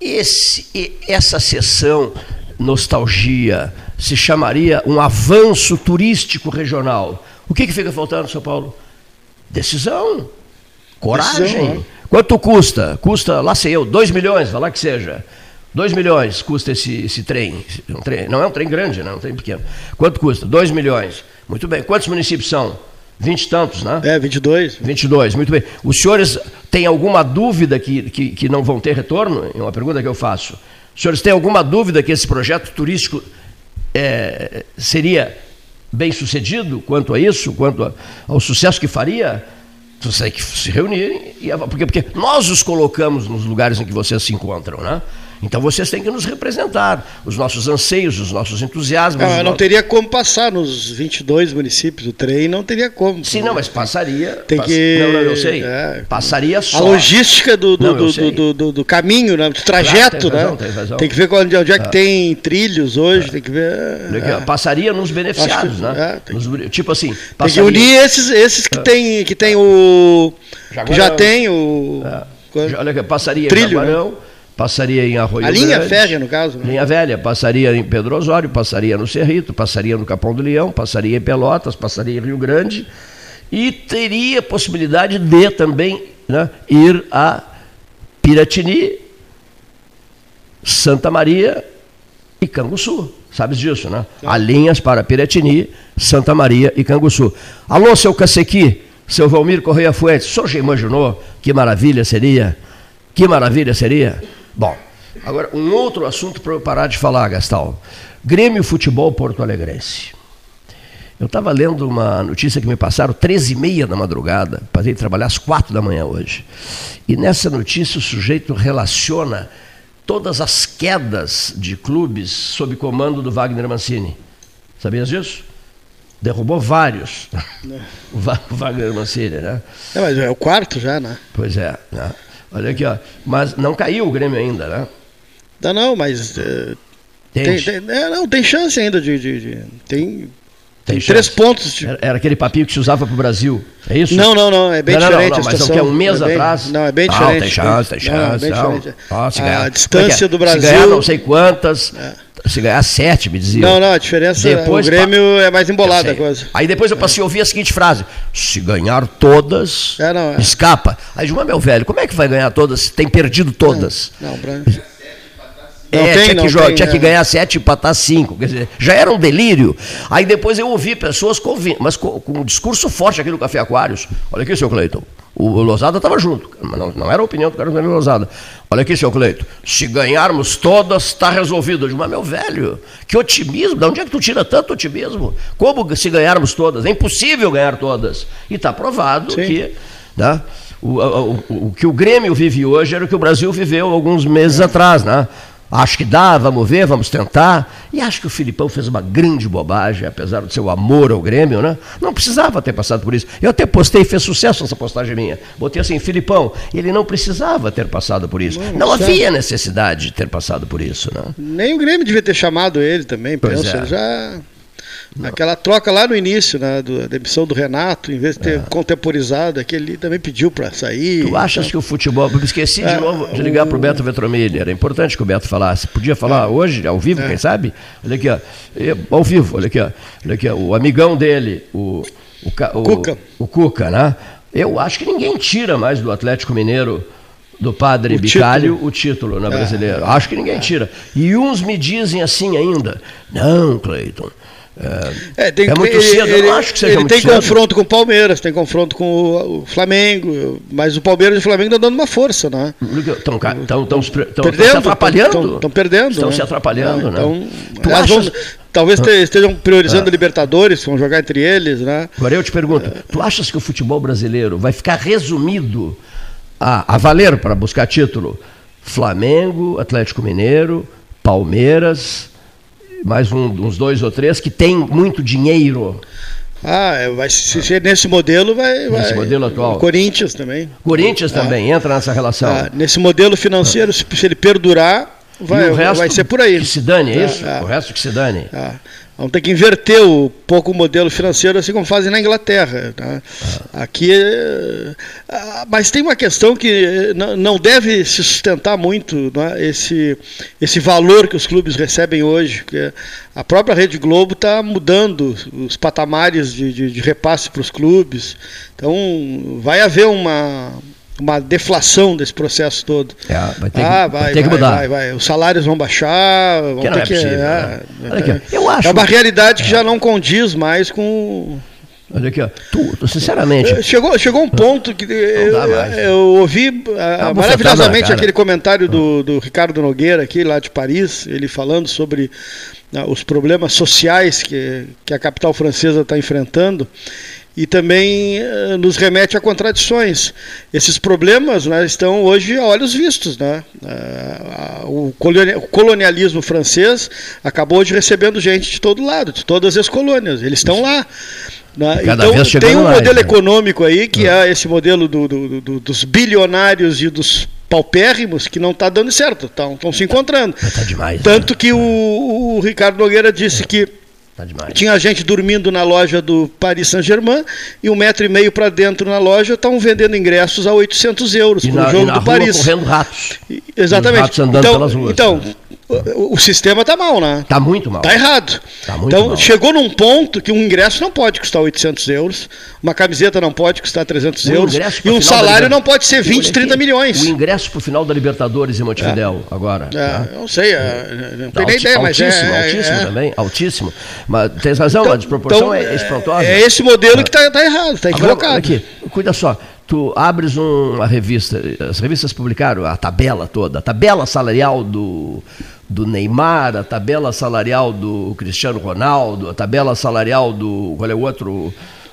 esse, essa sessão nostalgia se chamaria um avanço turístico regional o que, que fica faltando, São Paulo? Decisão, coragem, Decisão, Quanto custa? Custa, lá sei eu, 2 milhões, vai lá que seja. 2 milhões custa esse, esse trem. Um trem. Não é um trem grande, não é um trem pequeno. Quanto custa? 2 milhões. Muito bem. Quantos municípios são? 20 e tantos, né? É, 22. 22, muito bem. Os senhores têm alguma dúvida que, que, que não vão ter retorno? É uma pergunta que eu faço. Os senhores têm alguma dúvida que esse projeto turístico é, seria bem sucedido quanto a isso, quanto a, ao sucesso que faria? Vocês que se reunirem, e, porque, porque nós os colocamos nos lugares em que vocês se encontram, né? Então vocês têm que nos representar, os nossos anseios, os nossos entusiasmos. Não, não nossos... teria como passar nos 22 municípios do trem, não teria como. Sim, não, mas passaria. Tem pass... que. Não, não, eu sei. É, passaria só. A logística do, do, não, do, do, do, caminho, né? do trajeto, claro, tem razão, né? Tem, razão. tem que ver onde, onde é que é. tem trilhos hoje, é. tem que ver. É. Passaria nos beneficiados, que, né? É, nos, tipo assim. Passaria... Tem que unir esses, esses que, é. tem, que tem o. Que já tem o. Olha aqui, passaria Trilho, Jaguarão, né? Passaria em Arroio A linha Grande, férrea, no caso? Né? Linha velha, passaria em Pedro Osório, passaria no Cerrito, passaria no Capão do Leão, passaria em Pelotas, passaria em Rio Grande e teria possibilidade de também né, ir a Piratini, Santa Maria e Canguçu. Sabes disso, né? Há linhas para Piratini, Santa Maria e Canguçu. Alô, seu Cacequi, seu Valmir Correia Fuentes, o senhor já imaginou que maravilha seria? Que maravilha seria? Bom, agora um outro assunto para eu parar de falar, Gastal. Grêmio Futebol Porto Alegrense. Eu estava lendo uma notícia que me passaram 13 e meia da madrugada, passei trabalhar às 4 da manhã hoje. E nessa notícia o sujeito relaciona todas as quedas de clubes sob comando do Wagner Mancini. Sabias disso? Derrubou vários. o Wagner Mancini, né? É, mas é o quarto já, né? Pois é. Né? Olha aqui, ó. Mas não caiu o Grêmio ainda, né? Não, não, mas. Uh, tem, tem, é, não, tem chance ainda de. de, de tem. Tem, três pontos. De... Era, era, aquele papinho que se usava para o Brasil. É isso? Não, não, não. É bem não, diferente. Não, não, mas é o que é um mês é bem, atrás? Não, é bem diferente. Não, tem chance, tem chance. Não, é bem ah, ganhar, a distância é? do Brasil. Se ganhar não sei quantas. É. Se ganhar sete, me dizia. Não, não, a diferença depois, o Grêmio é mais embolada a coisa. Aí depois eu passei a ouvir a seguinte frase: se ganhar todas, é, não, é. escapa. Aí João, meu velho, como é que vai ganhar todas se tem perdido todas? Não, É, não tem, tinha, que, tem, tinha que ganhar sete e empatar cinco. Quer dizer, já era um delírio. Aí depois eu ouvi pessoas convindo, mas com, com, um discurso forte aqui no Café Aquários. Olha aqui, seu Cleiton. O, o Lozada estava junto, mas não, não, era a opinião do Carlos Danilo Lozada. Olha aqui, seu Cleiton. Se ganharmos todas, está resolvido. Eu digo, mas meu velho, que otimismo. De onde é que tu tira tanto otimismo? Como se ganharmos todas? É impossível ganhar todas. E está provado Sim. que. Né, o, o, o, o, que o Grêmio vive hoje era o que o Brasil viveu alguns meses é. atrás, né? Acho que dá, vamos ver, vamos tentar. E acho que o Filipão fez uma grande bobagem, apesar do seu amor ao Grêmio, né? Não precisava ter passado por isso. Eu até postei, fez sucesso essa postagem minha. Botei assim, Filipão, ele não precisava ter passado por isso. Não, não havia necessidade de ter passado por isso, né? Nem o Grêmio devia ter chamado ele também, pois penso. É. Já não. Aquela troca lá no início, né, do, da emissão do Renato, em vez de ter é. contemporizado, aquele também pediu para sair. Tu achas que o futebol. Eu esqueci de é, novo de ligar o... para o Beto Vetromilli. Era importante que o Beto falasse. Podia falar é. hoje, ao vivo, é. quem sabe? Olha aqui, ó. Ao vivo, olha aqui, ó. Olha aqui, ó. O amigão dele, o, o, o, Cuca. o Cuca, né? Eu acho que ninguém tira mais do Atlético Mineiro do padre o Bicalho título. o título na é. brasileira. Acho que ninguém tira. E uns me dizem assim ainda: não, Cleiton, é, tem, é muito cedo, ele, eu acho que seja ele muito tem cedo. confronto com o Palmeiras, tem confronto com o, o Flamengo, mas o Palmeiras e o Flamengo estão dando uma força, né? Estão se atrapalhando. Estão perdendo. Estão né? se atrapalhando, né? Então, vão, talvez estejam priorizando ah. Libertadores, vão jogar entre eles, né? Agora eu te pergunto, tu achas que o futebol brasileiro vai ficar resumido a, a valer para buscar título? Flamengo, Atlético Mineiro, Palmeiras, mais um, uns dois ou três, que tem muito dinheiro. Ah, é, vai se ser nesse modelo, vai. Nesse vai, modelo atual. Corinthians também. Corinthians ah, também entra nessa relação. Ah, nesse modelo financeiro, se, ele perdurar, vai, vai ser por aí. Que se dane, é isso? Ah, o resto que se dane. Vamos ter que inverter um pouco o modelo financeiro, assim como fazem na Inglaterra. Né? Aqui, ah, mas tem uma questão que não deve se sustentar muito né? esse, esse valor que os clubes recebem hoje. A própria Rede Globo está mudando os patamares de, de, de repasse para os clubes. Então, vai haver uma, uma deflação desse processo todo. É, vai ter ah, vai, vai ter que mudar. Vai, vai, Os salários vão baixar, vão que ter é que. Possível, é, né? aqui, eu acho, é uma realidade que já não condiz mais com. Olha aqui, ó. Tu, sinceramente. Chegou, chegou um ponto que eu, eu, ouvi uh, maravilhosamente aquele comentário do, do Ricardo Nogueira, aqui lá de Paris, ele falando sobre uh, os problemas sociais que, que a capital francesa está enfrentando e também uh, nos remete a contradições. Esses problemas né, estão hoje a olhos vistos. Né? Uh, o colonialismo francês acabou hoje recebendo gente de todo lado, de todas as colônias. Eles estão lá. Né? Então, tem um modelo né? econômico aí, que é, é esse modelo do, do, do, dos bilionários e dos paupérrimos, que não está dando certo, estão se encontrando. Tá demais, Tanto né? que o, o Ricardo Nogueira disse que Tá Tinha gente dormindo na loja do Paris Saint-Germain e um metro e meio para dentro na loja estavam vendendo ingressos a 800 euros para o jogo do Paris. correndo ratos. Exatamente. Ratos andando então, pelas ruas. Então, o, o sistema está mal, né? Está muito mal. Está errado. Tá muito então, mal. chegou num ponto que um ingresso não pode custar 800 euros, uma camiseta não pode custar 300 o euros e um salário não pode ser 20, 30 milhões. O ingresso para o final da Libertadores em Montevidéu, é. agora. É, né? Não sei, é, não tenho nem ideia, mas é... Altíssimo, é, é. também, altíssimo. Mas tens razão, então, a desproporção então, é espantosa. É esse modelo que está tá errado, está equivocado. Aqui, cuida só, tu abres um, uma revista, as revistas publicaram a tabela toda, a tabela salarial do, do Neymar, a tabela salarial do Cristiano Ronaldo, a tabela salarial do. Qual é o outro?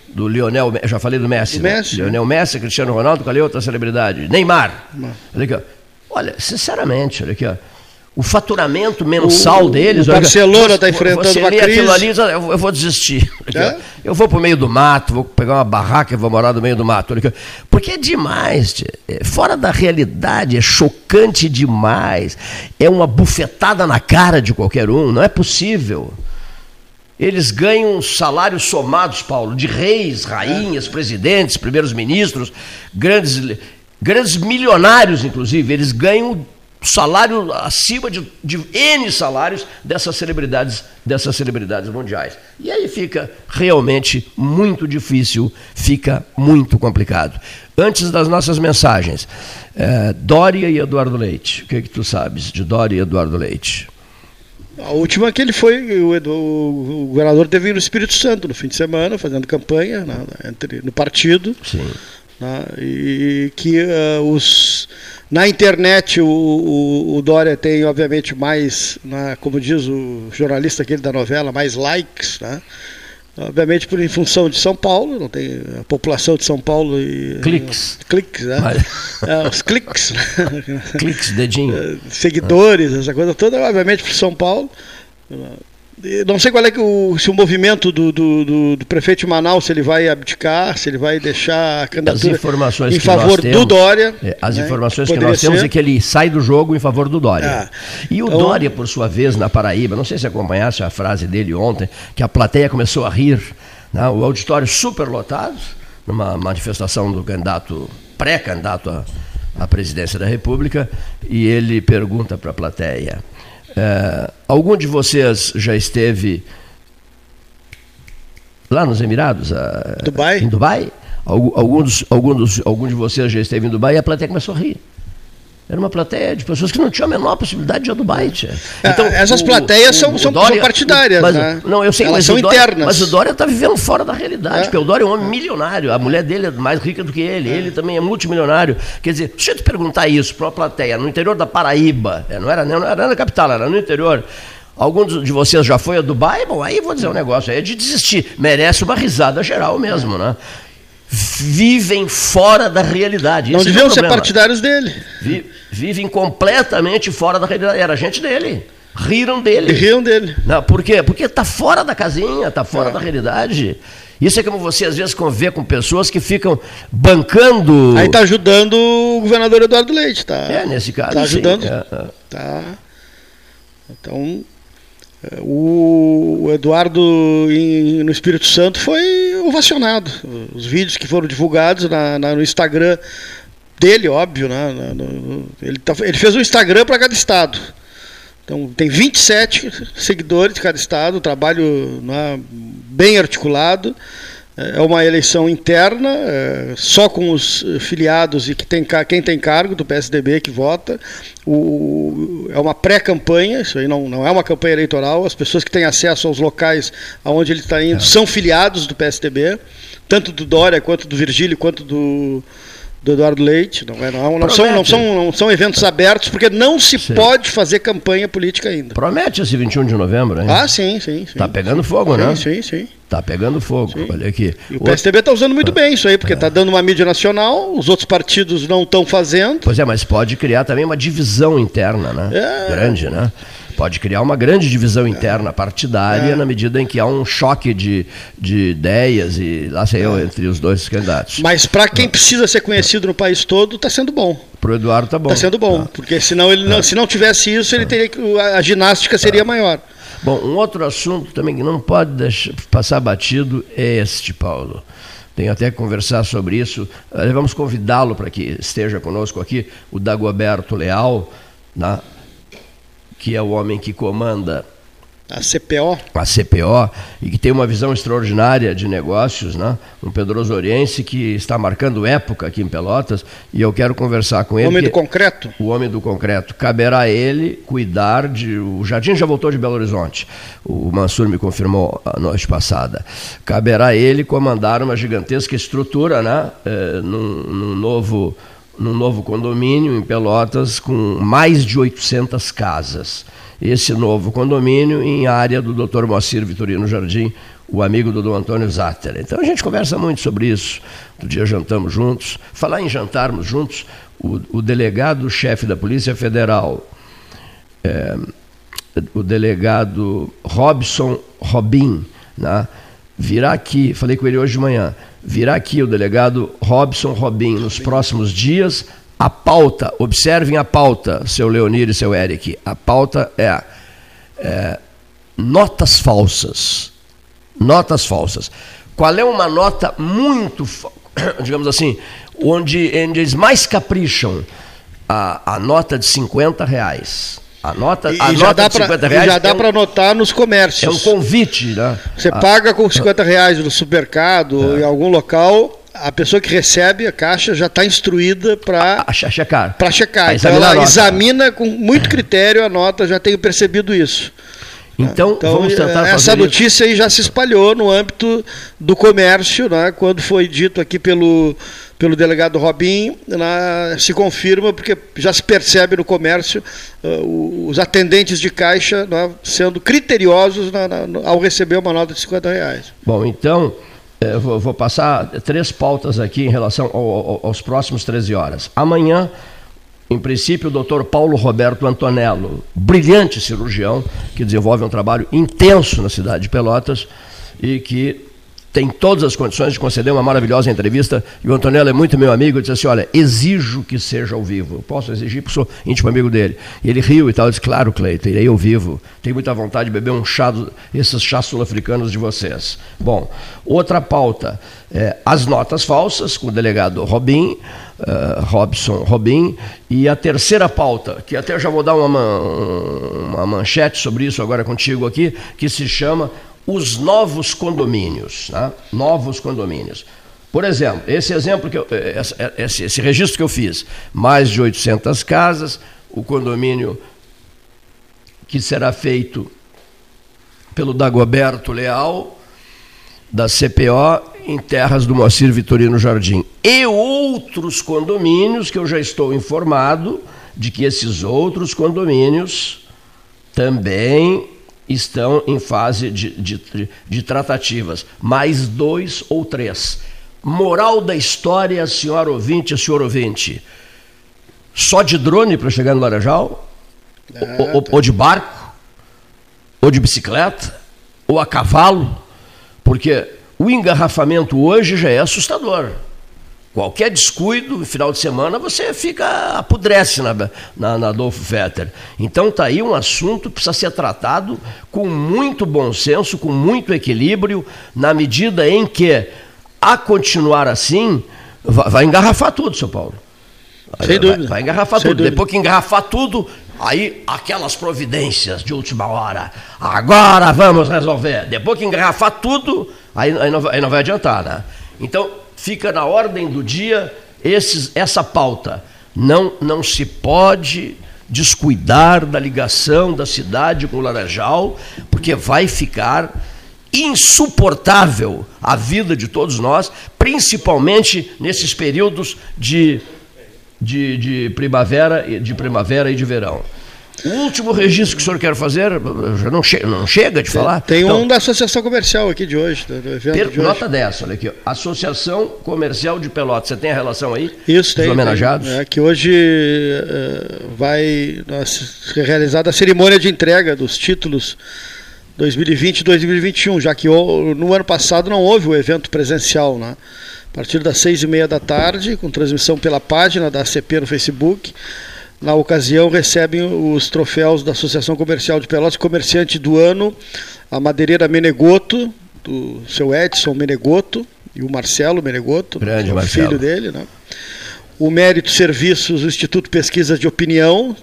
Do Lionel, já falei do Messi. Né? Messi. Lionel Messi, Cristiano Ronaldo, qual é a outra celebridade? Neymar. Olha aqui. Olha, sinceramente, olha aqui, ó o faturamento mensal o, deles. O Barcelona está enfrentando você uma crise. Ali, eu, vou desistir. É? Eu vou para o meio do mato, vou pegar uma barraca e vou morar no meio do mato. Porque é demais, tia. É fora da realidade, é chocante demais. É uma bufetada na cara de qualquer um, não é possível. Eles ganham salários somados, Paulo, de reis, rainhas, presidentes, primeiros ministros, grandes, grandes milionários, inclusive. Eles ganham salário acima de, de N salários dessas celebridades, dessas celebridades mundiais. E aí fica realmente muito difícil, fica muito complicado. Antes das nossas mensagens, é, Dória e Eduardo Leite. O que, é que tu sabes de Dória e Eduardo Leite? A última que ele foi, o, o, o governador teve no Espírito Santo no fim de semana, fazendo campanha né, entre, no partido. Sim. Né, e que uh, os na internet, o, o, o, Dória tem, obviamente, mais, como diz o jornalista aquele da novela, mais likes, né? Obviamente por em função de São Paulo, não tem a população de São Paulo e. Cliques. cliques, né? É, os cliques. Né? cliques, dedinho. É, seguidores, essa coisa toda, obviamente por São Paulo. Não sei qual é que o, se o movimento do, do, do, do, prefeito de Manaus, se ele vai abdicar, se ele vai deixar a candidatura informações em favor temos, do Dória. É, as né, informações que, que nós temos ser. é que ele sai do jogo em favor do Dória. Ah, e o então, Dória, por sua vez, na Paraíba, não sei se acompanhasse a frase dele ontem, que a plateia começou a rir, né, o auditório superlotado, numa manifestação do candidato, pré-candidato à, à presidência da República, e ele pergunta para a plateia é, algum de vocês já esteve lá nos Emirados? Dubai? Em Dubai? Algum, algum, dos, algum, dos, algum de vocês já esteve em Dubai e a plateia começou a rir. Era uma plateia de pessoas que não tinham a menor possibilidade de ir a Dubai. Tia. É, então, essas o, plateias o, são, o são, Dória, são, partidárias, mas, né? Não, eu sei, Elas mas são Dória, internas. Mas o Dória está vivendo fora da realidade, é. porque o Dória é um homem milionário, a mulher dele é mais rica do que ele, é. ele também é multimilionário. Quer dizer, deixa eu te perguntar isso para uma plateia, no interior da Paraíba, é, não era, não era na capital, era no interior. Algum de vocês já foi a Dubai? Bom, aí vou dizer um negócio aí é de desistir. Merece uma risada geral mesmo, né? Vivem fora da realidade. Não Esse deviam é ser partidários dele. Vivem completamente fora da realidade. Era gente dele. Riram dele. Riram dele. Não, por quê? Porque está fora da casinha, está fora é. da realidade. Isso é como você às vezes convê com pessoas que ficam bancando. Aí está ajudando o governador Eduardo Leite, tá? É, nesse caso. Está ajudando. Sim, é, é. Tá. Então, o Eduardo no Espírito Santo foi ovacionado. Os vídeos que foram divulgados na, na, no Instagram dele, óbvio, né? No, ele, tá, ele, fez um Instagram para cada estado. Então tem 27 seguidores de cada estado, trabalho né, bem articulado. É uma eleição interna, é, só com os filiados e que tem, quem tem cargo do PSDB que vota. O, é uma pré-campanha, isso aí não, não é uma campanha eleitoral. As pessoas que têm acesso aos locais aonde ele está indo é. são filiados do PSDB, tanto do Dória quanto do Virgílio quanto do, do Eduardo Leite. Não, é, não, não, são, não, são, não são eventos abertos, porque não se sim. pode fazer campanha política ainda. Promete esse 21 de novembro, hein? Ah, sim, sim. Está pegando fogo, sim, né? Sim, sim. Está pegando fogo, Sim. olha aqui. E o PSDB está usando muito bem isso aí, porque está é. dando uma mídia nacional, os outros partidos não estão fazendo. Pois é, mas pode criar também uma divisão interna, né? É. Grande, né? Pode criar uma grande divisão interna partidária é. na medida em que há um choque de, de ideias e lá sei eu, é. entre os dois candidatos. Mas para quem precisa ser conhecido no país todo, está sendo bom. Para o Eduardo está bom. Está sendo bom, tá. porque senão ele não, se não tivesse isso, ele teria que, a ginástica seria maior. Bom, um outro assunto também que não pode deixar, passar batido é este, Paulo. Tenho até que conversar sobre isso. Vamos convidá-lo para que esteja conosco aqui, o Dagoberto Leal, né, que é o homem que comanda a CPO. A CPO, e que tem uma visão extraordinária de negócios, né? um pedrosoriense que está marcando época aqui em Pelotas, e eu quero conversar com ele. O homem do concreto? O homem do concreto. Caberá a ele cuidar de. O Jardim já voltou de Belo Horizonte, o Mansur me confirmou a noite passada. Caberá a ele comandar uma gigantesca estrutura né? É, num, num novo num novo condomínio em Pelotas com mais de 800 casas esse novo condomínio em área do Dr. Moacir Vitorino Jardim, o amigo do Dom Antônio Zatter. Então a gente conversa muito sobre isso. Do dia jantamos juntos. Falar em jantarmos juntos, o, o delegado-chefe da Polícia Federal, é, o delegado Robson Robin, né, virá aqui, falei com ele hoje de manhã, virá aqui o delegado Robson Robin nos próximos dias a pauta, observem a pauta, seu Leonir e seu Eric. A pauta é, é notas falsas. Notas falsas. Qual é uma nota muito, digamos assim, onde, onde eles mais capricham? A, a nota de 50 reais. A nota, a nota de 50 pra, reais. já dá é um, para anotar nos comércios. É um convite, né? Você ah, paga com 50 reais no supermercado, é. em algum local, a pessoa que recebe a caixa já está instruída para checar. Para checar. Então ela examina com muito critério a nota, já tenho percebido isso. Então, então vamos tentar é, essa notícia isso. aí já se espalhou no âmbito do comércio, né, quando foi dito aqui pelo, pelo delegado Robin, né, se confirma, porque já se percebe no comércio uh, os atendentes de caixa né, sendo criteriosos na, na, ao receber uma nota de 50 reais. Bom, então, é, vou, vou, passar três pautas aqui em relação ao, ao, aos próximos 13 horas. Amanhã, em princípio, o doutor Paulo Roberto Antonello, brilhante cirurgião, que desenvolve um trabalho intenso na cidade de Pelotas e que tem todas as condições de conceder uma maravilhosa entrevista. E o Antonello é muito meu amigo, disse assim: Olha, exijo que seja ao vivo. Posso exigir, porque sou íntimo amigo dele. E ele riu e tal. Eu disse: Claro, Cleiton, irei ao vivo. Tenho muita vontade de beber um chá, esses chás sul-africanos de vocês. Bom, outra pauta: é, as notas falsas, com o delegado Robin. Uh, Robson Robin. E a terceira pauta, que até já vou dar uma, uma manchete sobre isso agora contigo aqui, que se chama os novos condomínios, né? novos condomínios. Por exemplo, esse exemplo que eu, eh, esse, esse registro que eu fiz, mais de 800 casas, o condomínio que será feito pelo Dagoberto Leal, da CPO, em terras do Moacir Vitorino Jardim. E outros condomínios que eu já estou informado de que esses outros condomínios também estão em fase de, de, de tratativas. Mais dois ou três. Moral da história, senhor ouvinte, senhor ouvinte. Só de drone para chegar no Laranjal? Ah, ou, tá. ou de barco? Ou de bicicleta? Ou a cavalo? Porque o engarrafamento hoje já é assustador. Qualquer descuido, no final de semana, você fica apodrece na, na, na Adolfo Fetter. Então está aí um assunto que precisa ser tratado com muito bom senso, com muito equilíbrio, na medida em que, a continuar assim, vai, vai engarrafar tudo, seu Paulo. Sem dúvida. Vai, vai engarrafar Sem tudo. Dúvida. Depois que engarrafar tudo, Aí, aquelas providências de última hora. Agora vamos resolver. Depois que engarrafar tudo, aí, aí, não, aí não vai adiantar, né? Então, fica na ordem do dia esses, essa pauta. Não, não se pode descuidar da ligação da cidade com o Laranjal, porque vai ficar insuportável a vida de todos nós, principalmente nesses períodos de, de, de primavera, de primavera e de verão. O último registro que o senhor quer fazer, já não, che não chega de falar? Tem então, um da Associação Comercial aqui de hoje, do evento de hoje. Nota dessa, olha aqui. Associação Comercial de Pelotas. Você tem a relação aí? Isso, tem. homenageados? Tem, é, que hoje uh, vai ser realizada a cerimônia de entrega dos títulos 2020 e 2021, já que no ano passado não houve o evento presencial, né? A partir das seis e meia da tarde, com transmissão pela página da ACP no Facebook. Na ocasião, recebem os troféus da Associação Comercial de Pelotas, comerciante do ano, a madeireira Menegoto, do seu Edson Menegoto, e o Marcelo Menegoto, Grande, o Marcelo. filho dele. Né? O Mérito Serviços, o Instituto Pesquisas de Opinião,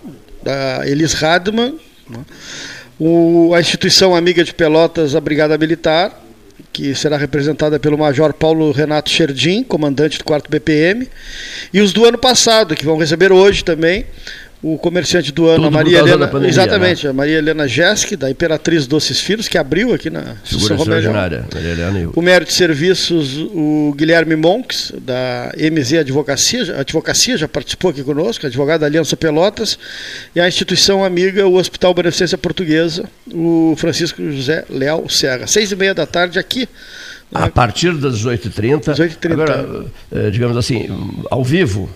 da Elis Radman. Né? O, a instituição amiga de Pelotas, a Brigada Militar, que será representada pelo Major Paulo Renato Scherdim, comandante do 4 BPM, e os do ano passado, que vão receber hoje também, o comerciante do ano, Tudo a Maria Helena. Pandemia, exatamente, né? a Maria Helena Jesk, da Imperatriz Doces Filhos, que abriu aqui na Figura extraordinária. Maria Helena e o Mérito de Serviços, o Guilherme Monks, da MZ Advocacia, Advocacia, já participou aqui conosco, advogado da Aliança Pelotas, e a instituição amiga, o Hospital Beneficência Portuguesa, o Francisco José Leal Serra. Seis e meia da tarde aqui. A partir das 18h30. 18h30. Agora, eh, digamos assim, ao vivo.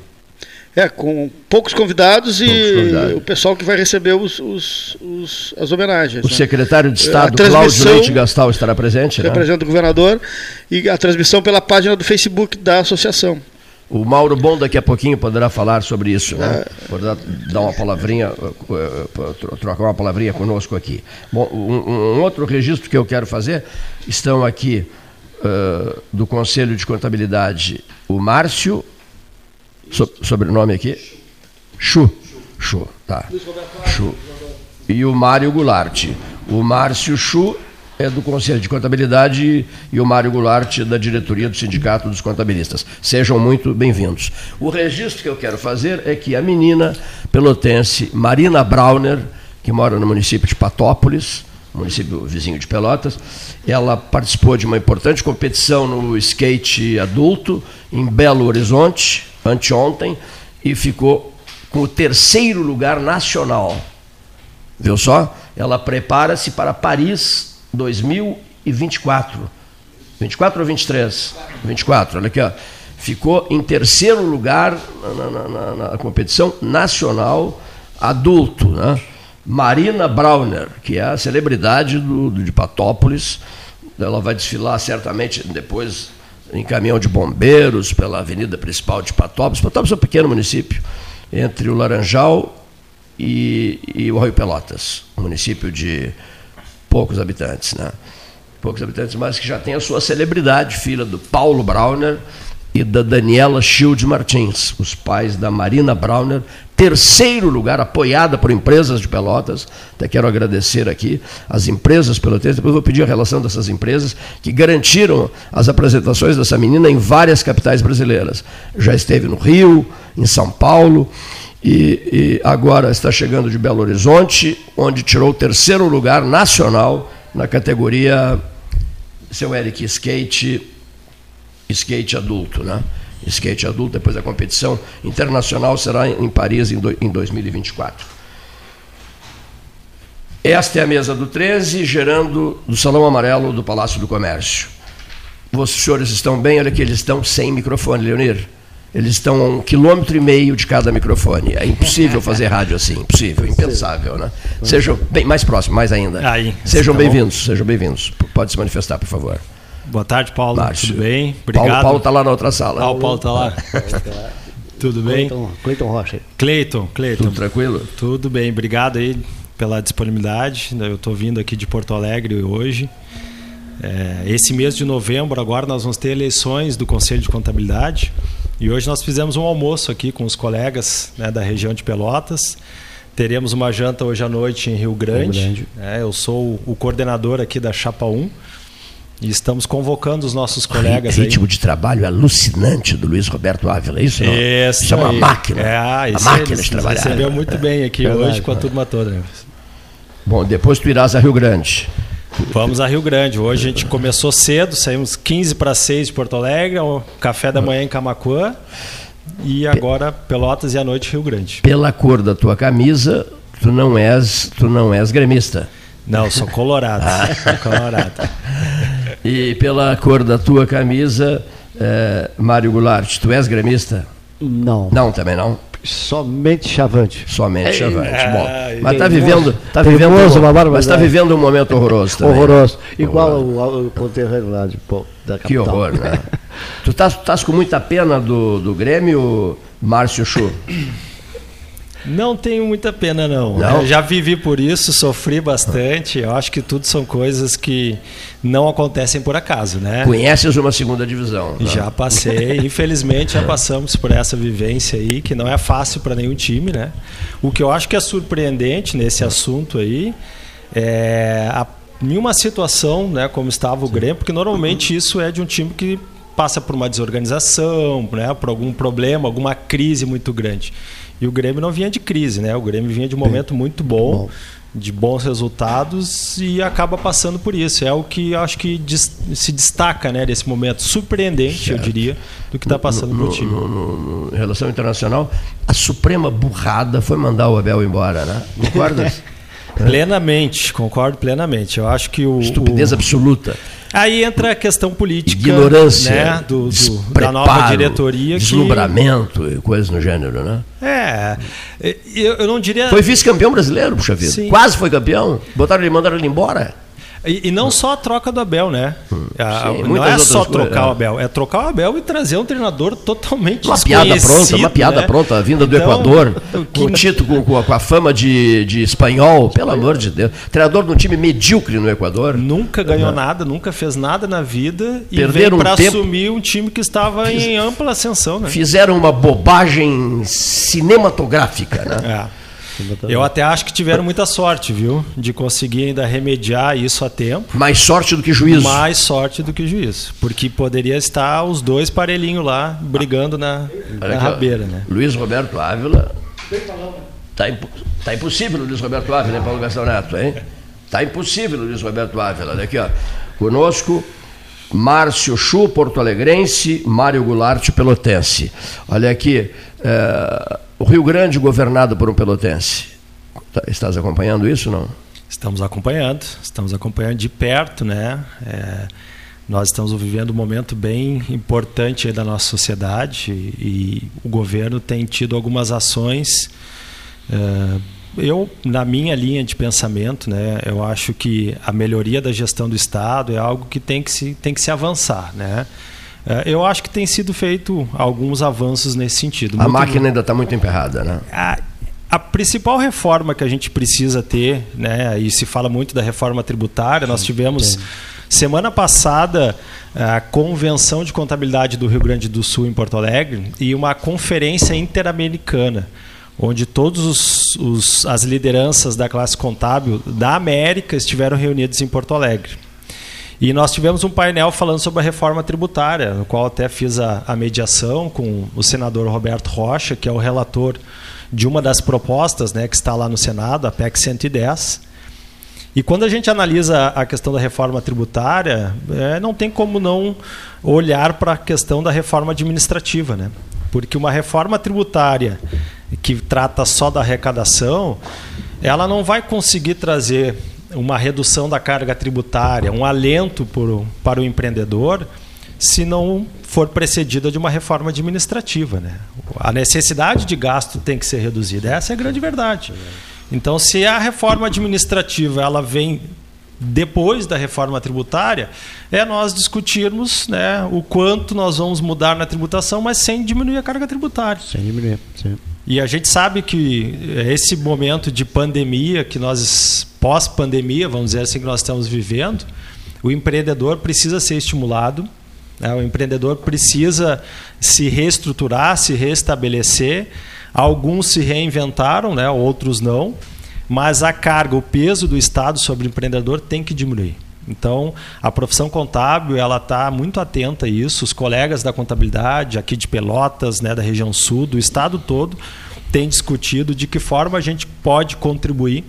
É, com poucos convidados Poucos e convidados. o pessoal que vai receber os, os- os- as homenagens. O né? secretário de Estado, Cláudio Leite Gastal, estará presente. Né? Representa o governador e a transmissão pela página do Facebook da associação. O Mauro Bom daqui a pouquinho poderá falar sobre isso, né? É. Poderá dar uma palavrinha, eh, eh, tro- trocar uma palavrinha conosco aqui. Bom, um, um outro registro que eu quero fazer, estão aqui eh, do Conselho de Contabilidade o Márcio, so- sobrenome aqui? Chu. Chu, tá. Chu. E o Mário Goulart. O Márcio Chu é do Conselho de Contabilidade e o Mário Goulart da diretoria do Sindicato dos Contabilistas. Sejam muito bem-vindos. O registro que eu quero fazer é que a menina pelotense Marina Brauner, que mora no município de Patópolis, município vizinho de Pelotas, ela participou de uma importante competição no skate adulto em Belo Horizonte, anteontem, e ficou com o terceiro lugar nacional. Viu só? Ela prepara-se para Paris 2024. 24 ou 23? 24, olha aqui, ó. Ficou em terceiro lugar na, na- na- na competição nacional adulto, né? Marina Brauner, que é a celebridade do, do- de Patópolis. Ela vai desfilar certamente depois em caminhão de bombeiros pela avenida principal de Patópolis. Patópolis é um pequeno município entre o Laranjal e, e o Rio Pelotas, um município de poucos habitantes, né? Poucos habitantes, mas que já tem a sua celebridade, filha do Paulo Brauner e da Daniela Shield Martins, os pais da Marina Brauner, terceiro lugar, apoiada por empresas de Pelotas. Até quero agradecer aqui as empresas pelotenses, depois vou pedir a relação dessas empresas que garantiram as apresentações dessa menina em várias capitais brasileiras. Já esteve no Rio, em São Paulo, e, e agora está chegando de Belo Horizonte, onde tirou o terceiro lugar nacional na categoria seu Eric Skate, skate adulto, né? Skate adulto, depois da competição internacional será em Paris em, do, em 2024. Esta é a mesa do 13, gerando do Salão Amarelo do Palácio do Comércio. Os senhores estão bem? Olha que eles estão sem microfone, Leonir. Eles estão a um quilômetro e meio de cada microfone. É impossível fazer rádio assim, impossível, impensável, né? Sejam bem mais próximos, mais ainda. Aí, sejam tá bem-vindos, sejam bem-vindos. Pode se manifestar, por favor. Boa tarde, Paulo. Márcio. Tudo bem? Obrigado. Paulo, Paulo está lá na outra sala. Ah, o Paulo tá lá. Tudo bem? Cleiton, Cleiton Rocha. Cleiton, Cleiton. Tudo tranquilo? Tudo bem, obrigado aí pela disponibilidade. Eu estou vindo aqui de Porto Alegre hoje. É, esse mês de novembro, agora, nós vamos ter eleições do Conselho de Contabilidade. E hoje nós fizemos um almoço aqui com os colegas né, da região de Pelotas. Teremos uma janta hoje à noite em Rio Grande. Rio Grande. É, eu sou o coordenador aqui da Chapa 1. E estamos convocando os nossos colegas o ritmo aí. de trabalho alucinante do Luiz Roberto Ávila, é isso não? Isso, isso é uma máquina. É, ah, a máquina de trabalhar. recebeu muito bem aqui Verdade, hoje com a turma toda. Né? Bom, depois tu irás a Rio Grande. Vamos a Rio Grande. Hoje a gente começou cedo, saímos 15 para 6 de Porto Alegre, o café da manhã em Camacuã e agora Pelotas e à noite Rio Grande. Pela cor da tua camisa, tu não és, tu não és gremista. Não, sou colorado. Ah. Sou colorado. E pela cor da tua camisa, é, Mário Goulart, tu és gremista? Não. Não, também não? Somente chavante. Somente chavante. É, Bom, mas está vivendo, tá vivendo, um, mas tá vivendo um momento horroroso também. Horroroso. Igual horroroso. o conterrâneo lá de, da capital. Que horror, né? tu estás com muita pena do, do Grêmio, Márcio Chu? Não tenho muita pena, não. não? já vivi por isso, sofri bastante. Eu acho que tudo são coisas que não acontecem por acaso, né? Conheces uma segunda divisão? Não? Já passei. Infelizmente, já passamos por essa vivência aí, que não é fácil para nenhum time, né? O que eu acho que é surpreendente nesse assunto aí é a nenhuma situação, né, como estava o Grêmio, porque normalmente isso é de um time que passa por uma desorganização, né, por algum problema, alguma crise muito grande. E o Grêmio não vinha de crise, né? O Grêmio vinha de um momento muito bom, bom. de bons resultados e acaba passando por isso. É o que acho que se destaca, né, desse momento surpreendente, certo. eu diria, do que está passando no, no time. No, no, em relação internacional, a suprema burrada foi mandar o Abel embora, né? Concordas? plenamente, concordo plenamente. Eu acho que o estupidez o... absoluta. Aí entra a questão política, ignorância, né, do, do da nova diretoria, deslumbramento que... e coisas no gênero, né? É, eu, eu não diria. Foi vice-campeão brasileiro, puxa vida. Sim. Quase foi campeão. Botaram ele, mandaram ele embora. E, e, não só a troca do Abel, né? Sim, não é só trocar o é. Abel, é trocar o Abel e trazer um treinador totalmente Uma piada pronta, uma piada né? pronta, a vinda do então, Equador, que... com o título, com, com, a fama de, de espanhol, pelo amor de Deus. Treinador de um time medíocre no Equador. Nunca ganhou nada, nunca fez nada na vida e Perderam veio para um assumir um time que estava Fiz... em ampla ascensão, né? Fizeram uma bobagem cinematográfica, né? É. Eu até acho que tiveram muita sorte, viu? De conseguir ainda remediar isso a tempo. Mais sorte do que juízo. Mais sorte do que juízo. Porque poderia estar os dois parelhinhos lá, brigando na, na rabeira, né? Luiz Roberto Ávila. Tá, imp... tá impossível, Luiz Roberto Ávila, hein, Paulo Gastão Neto, hein? Tá impossível, Luiz Roberto Ávila. Olha aqui, ó. Conosco, Márcio Chu, Porto Alegrense, Mário Goulart, Pelotense. Olha aqui. É o Rio Grande governado por um pelotense. Tá, estás acompanhando isso, não? Estamos acompanhando, estamos acompanhando de perto, né? É, nós estamos vivendo um momento bem importante da nossa sociedade e, e, o governo tem tido algumas ações. É, eu, na minha linha de pensamento, né, eu acho que a melhoria da gestão do Estado é algo que tem que se, tem que se avançar, né? É, eu acho que tem sido feito alguns avanços nesse sentido. A máquina ainda está muito emperrada, né? A, a, principal reforma que a gente precisa ter, né, e se fala muito da reforma tributária, nós tivemos semana passada a convenção de contabilidade do Rio Grande do Sul em Porto Alegre e uma conferência interamericana onde todos os, os, as lideranças da classe contábil da América estiveram reunidas em Porto Alegre. E nós tivemos um painel falando sobre a reforma tributária, no qual até fiz a, a mediação com o senador Roberto Rocha, que é o relator de uma das propostas né, que está lá no Senado, a PEC 110. E quando a gente analisa a questão da reforma tributária, é, não tem como não olhar para a questão da reforma administrativa. Né? Porque uma reforma tributária que trata só da arrecadação, ela não vai conseguir trazer uma redução da carga tributária, um alento por, para o empreendedor, se não for precedida de uma reforma administrativa. Né? A necessidade de gasto tem que ser reduzida. Essa é a grande verdade. Então, se a reforma administrativa ela vem depois da reforma tributária, é nós discutirmos né, o quanto nós vamos mudar na tributação, mas sem diminuir a carga tributária. Sem diminuir, sim. E a gente sabe que esse momento de pandemia, que nós, pós-pandemia, vamos dizer assim, que nós estamos vivendo, o empreendedor precisa ser estimulado, Né? O empreendedor precisa se reestruturar, se restabelecer. Alguns se reinventaram, né? outros não. Mas a carga, o peso do Estado sobre o empreendedor tem que diminuir. Então, a profissão contábil ela está muito atenta a isso. Os colegas da contabilidade aqui de Pelotas, né, da região sul, do estado todo, têm discutido de que forma a gente pode contribuir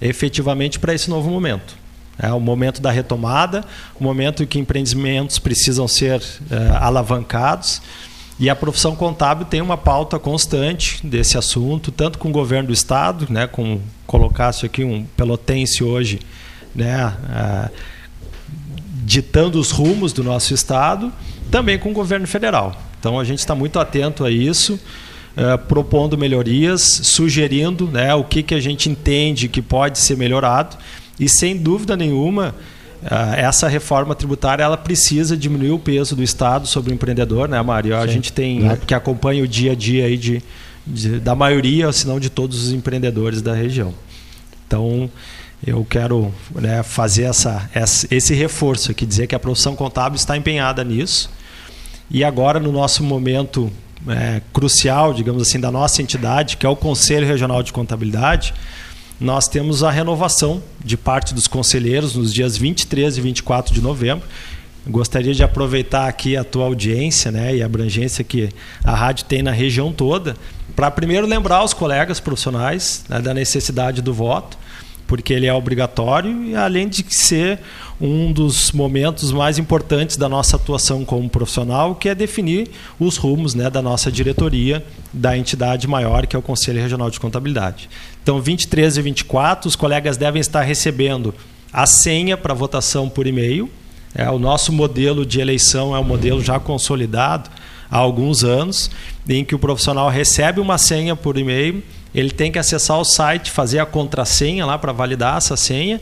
efetivamente para esse novo momento. É o momento da retomada, o momento em que empreendimentos precisam ser é, alavancados. E a profissão contábil tem uma pauta constante desse assunto, tanto com o governo do estado, né, com colocasse aqui um pelotense hoje, né, é, ditando os rumos do nosso estado, também com o governo federal. Então a gente está muito atento a isso. Uh, propondo melhorias, sugerindo né, o que, que a gente entende que pode ser melhorado e sem dúvida nenhuma, uh, essa reforma tributária ela precisa diminuir o peso do Estado sobre o empreendedor, né, Mário? A gente tem que acompanha o dia a dia aí de, de, da maioria, se não de todos os empreendedores da região. Então, eu quero né, fazer essa, esse reforço aqui, dizer que a profissão contábil está empenhada nisso. E agora, no nosso momento é, crucial, digamos assim, da nossa entidade, que é o Conselho Regional de Contabilidade, nós temos a renovação de parte dos conselheiros nos dias 23 e 24 de novembro. Gostaria de aproveitar aqui a tua audiência né, e a abrangência que a rádio tem na região toda, para primeiro lembrar os colegas profissionais né, da necessidade do voto, porque ele é obrigatório e além de ser um dos momentos mais importantes da nossa atuação como profissional, que é definir os rumos né, da nossa diretoria da entidade maior, que é o Conselho Regional de Contabilidade. Então, 23 e 24, os colegas devem estar recebendo a senha para votação por e-mail. É, o nosso modelo de eleição é um modelo já consolidado há alguns anos, em que o profissional recebe uma senha por e-mail, ele tem que acessar o site, fazer a contrassenha lá para validar essa senha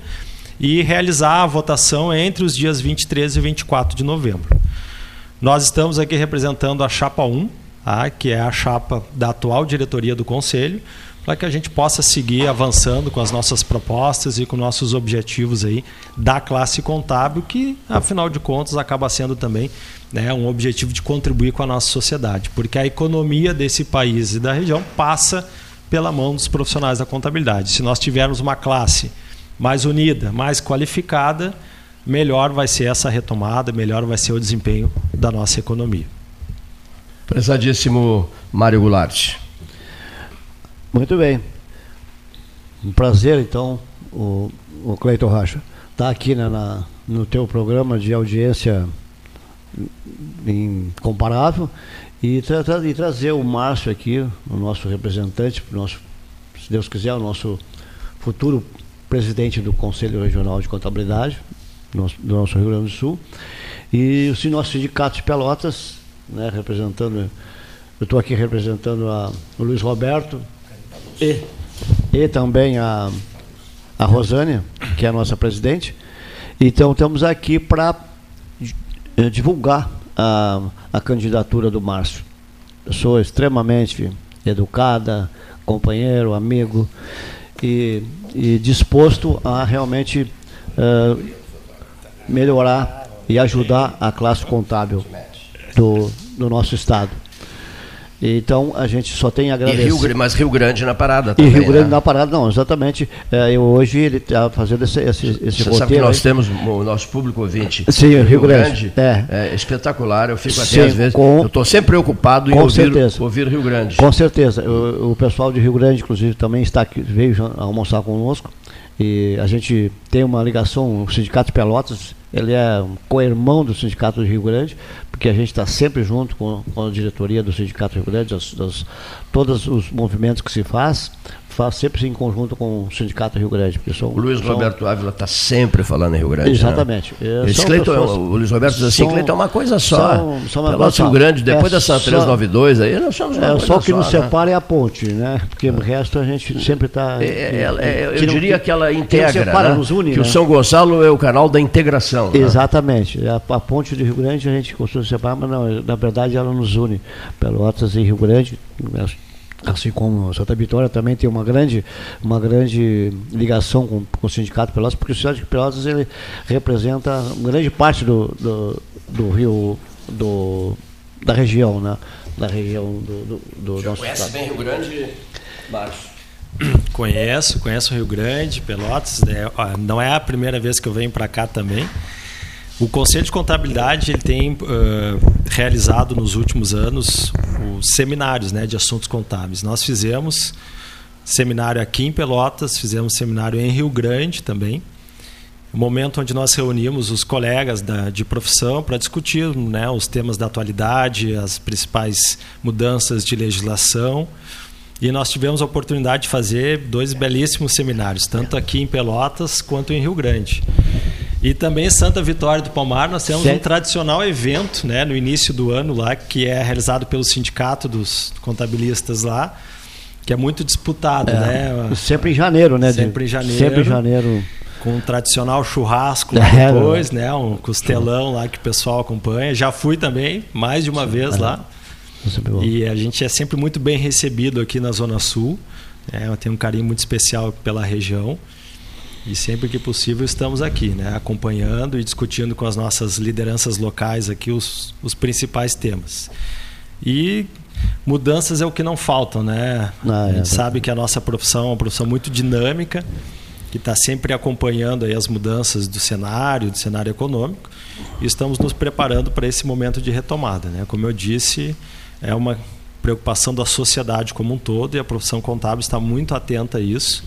e realizar a votação entre os dias 23 e 24 de novembro. Nós estamos aqui representando a chapa 1, tá? que é a chapa da atual diretoria do Conselho para que a gente possa seguir avançando com as nossas propostas e com nossos objetivos aí da classe contábil, que afinal de contas acaba sendo também né, um objetivo de contribuir com a nossa sociedade, porque a economia desse país e da região passa pela mão dos profissionais da contabilidade. Se nós tivermos uma classe mais unida, mais qualificada, melhor vai ser essa retomada, melhor vai ser o desempenho da nossa economia. Prezadíssimo Mário Goulart. Muito bem. Um prazer, então, o, o Cleiton Racha, estar tá aqui né, na, no teu programa de audiência incomparável e, tra tra e trazer o Márcio aqui, o nosso representante, o nosso, se Deus quiser, o nosso futuro presidente do Conselho Regional de Contabilidade do nosso Rio Grande do Sul, e o nosso sindicato de Pelotas, né, representando, eu estou aqui representando a, o Luiz Roberto, e, e também a, a Rosânia, que é a nossa presidente. Então, estamos aqui para eh, divulgar a, a candidatura do Márcio. Eu sou extremamente educada, companheiro, amigo e, e disposto a realmente uh, melhorar e ajudar a classe contábil do, do nosso Estado. Então a gente só tem a agradecer. Rio, mas Rio Grande na parada também. E Rio Grande né? na parada, não, exatamente. É, eu, hoje ele está fazendo esse, esse, esse Você roteiro. Sabe que nós aí. temos o nosso público ouvinte. Sim, Rio, Rio Grande. Grande é. é. espetacular. Eu fico Sim, até às vezes. Com, eu estou sempre preocupado em ouvir, ouvir, Rio Grande. Com certeza. O, o, pessoal de Rio Grande, inclusive, também está aqui, veio almoçar conosco. E a gente tem uma ligação, o Sindicato de Pelotas ele é um co-irmão do Sindicato do Rio Grande, porque a gente está sempre junto com, com, a diretoria do Sindicato do Rio Grande, das, todos os movimentos que se faz, faz sempre em conjunto com o Sindicato do Rio Grande. São, o Luiz são... Roberto Ávila está sempre falando em Rio Grande. Né? Exatamente. Né? Pessoas... o Luiz Roberto diz assim, Cleiton é uma coisa só. São, são uma Rio Grande, depois é dessa 392 aí, nós somos uma é, Só que só, nos né? separa é a ponte, né? Porque o resto a gente sempre está... É, é, é, eu diria que, que ela integra, que, separa, né? nos une, que né? o São Gonçalo é o canal da integração. Né? Exatamente. A, a, ponte de Rio Grande a gente costuma separar, mas não, na verdade ela nos une. Pelotas e Rio Grande, assim como Santa Vitória também tem uma grande, uma grande ligação com, com o Sindicato Pelotas, porque o Sindicato de Pelotas ele representa grande parte do, do, do Rio do, da região, né? Da região do, do, do Já nosso conhece estado. bem Rio Grande, Márcio? Conheço, conheço o Rio Grande, Pelotas. É, não é a primeira vez que eu venho para cá também. O Conselho de Contabilidade ele tem uh, realizado nos últimos anos os seminários né, de assuntos contábeis. Nós fizemos seminário aqui em Pelotas, fizemos seminário em Rio Grande também. Um momento onde nós reunimos os colegas da, de profissão para discutir né, os temas da atualidade, as principais mudanças de legislação. E nós tivemos a oportunidade de fazer dois belíssimos seminários, tanto aqui em Pelotas quanto em Rio Grande. E também Santa Vitória do Palmar, nós temos um tradicional evento né, no início do ano lá, que é realizado pelo sindicato dos contabilistas lá, que é muito disputado. É, né? Sempre em janeiro, né? Sempre em janeiro. Sempre em janeiro. Com um tradicional churrasco lá é, depois, né? Um costelão lá que o pessoal acompanha. Já fui também, mais de uma Sim, vez é. lá. E a gente é sempre muito bem recebido aqui na Zona Sul. É, eu tenho um carinho muito especial pela região. E sempre que possível estamos aqui, né, acompanhando e discutindo com as nossas lideranças locais aqui os, os principais temas. E mudanças é o que não faltam, né? Ah, a gente é, sabe que a nossa profissão é uma profissão muito dinâmica, que está sempre acompanhando aí as mudanças do cenário, do cenário econômico, e estamos nos preparando para esse momento de retomada, né? Como eu disse, é uma preocupação da sociedade como um todo e a profissão contábil está muito atenta a isso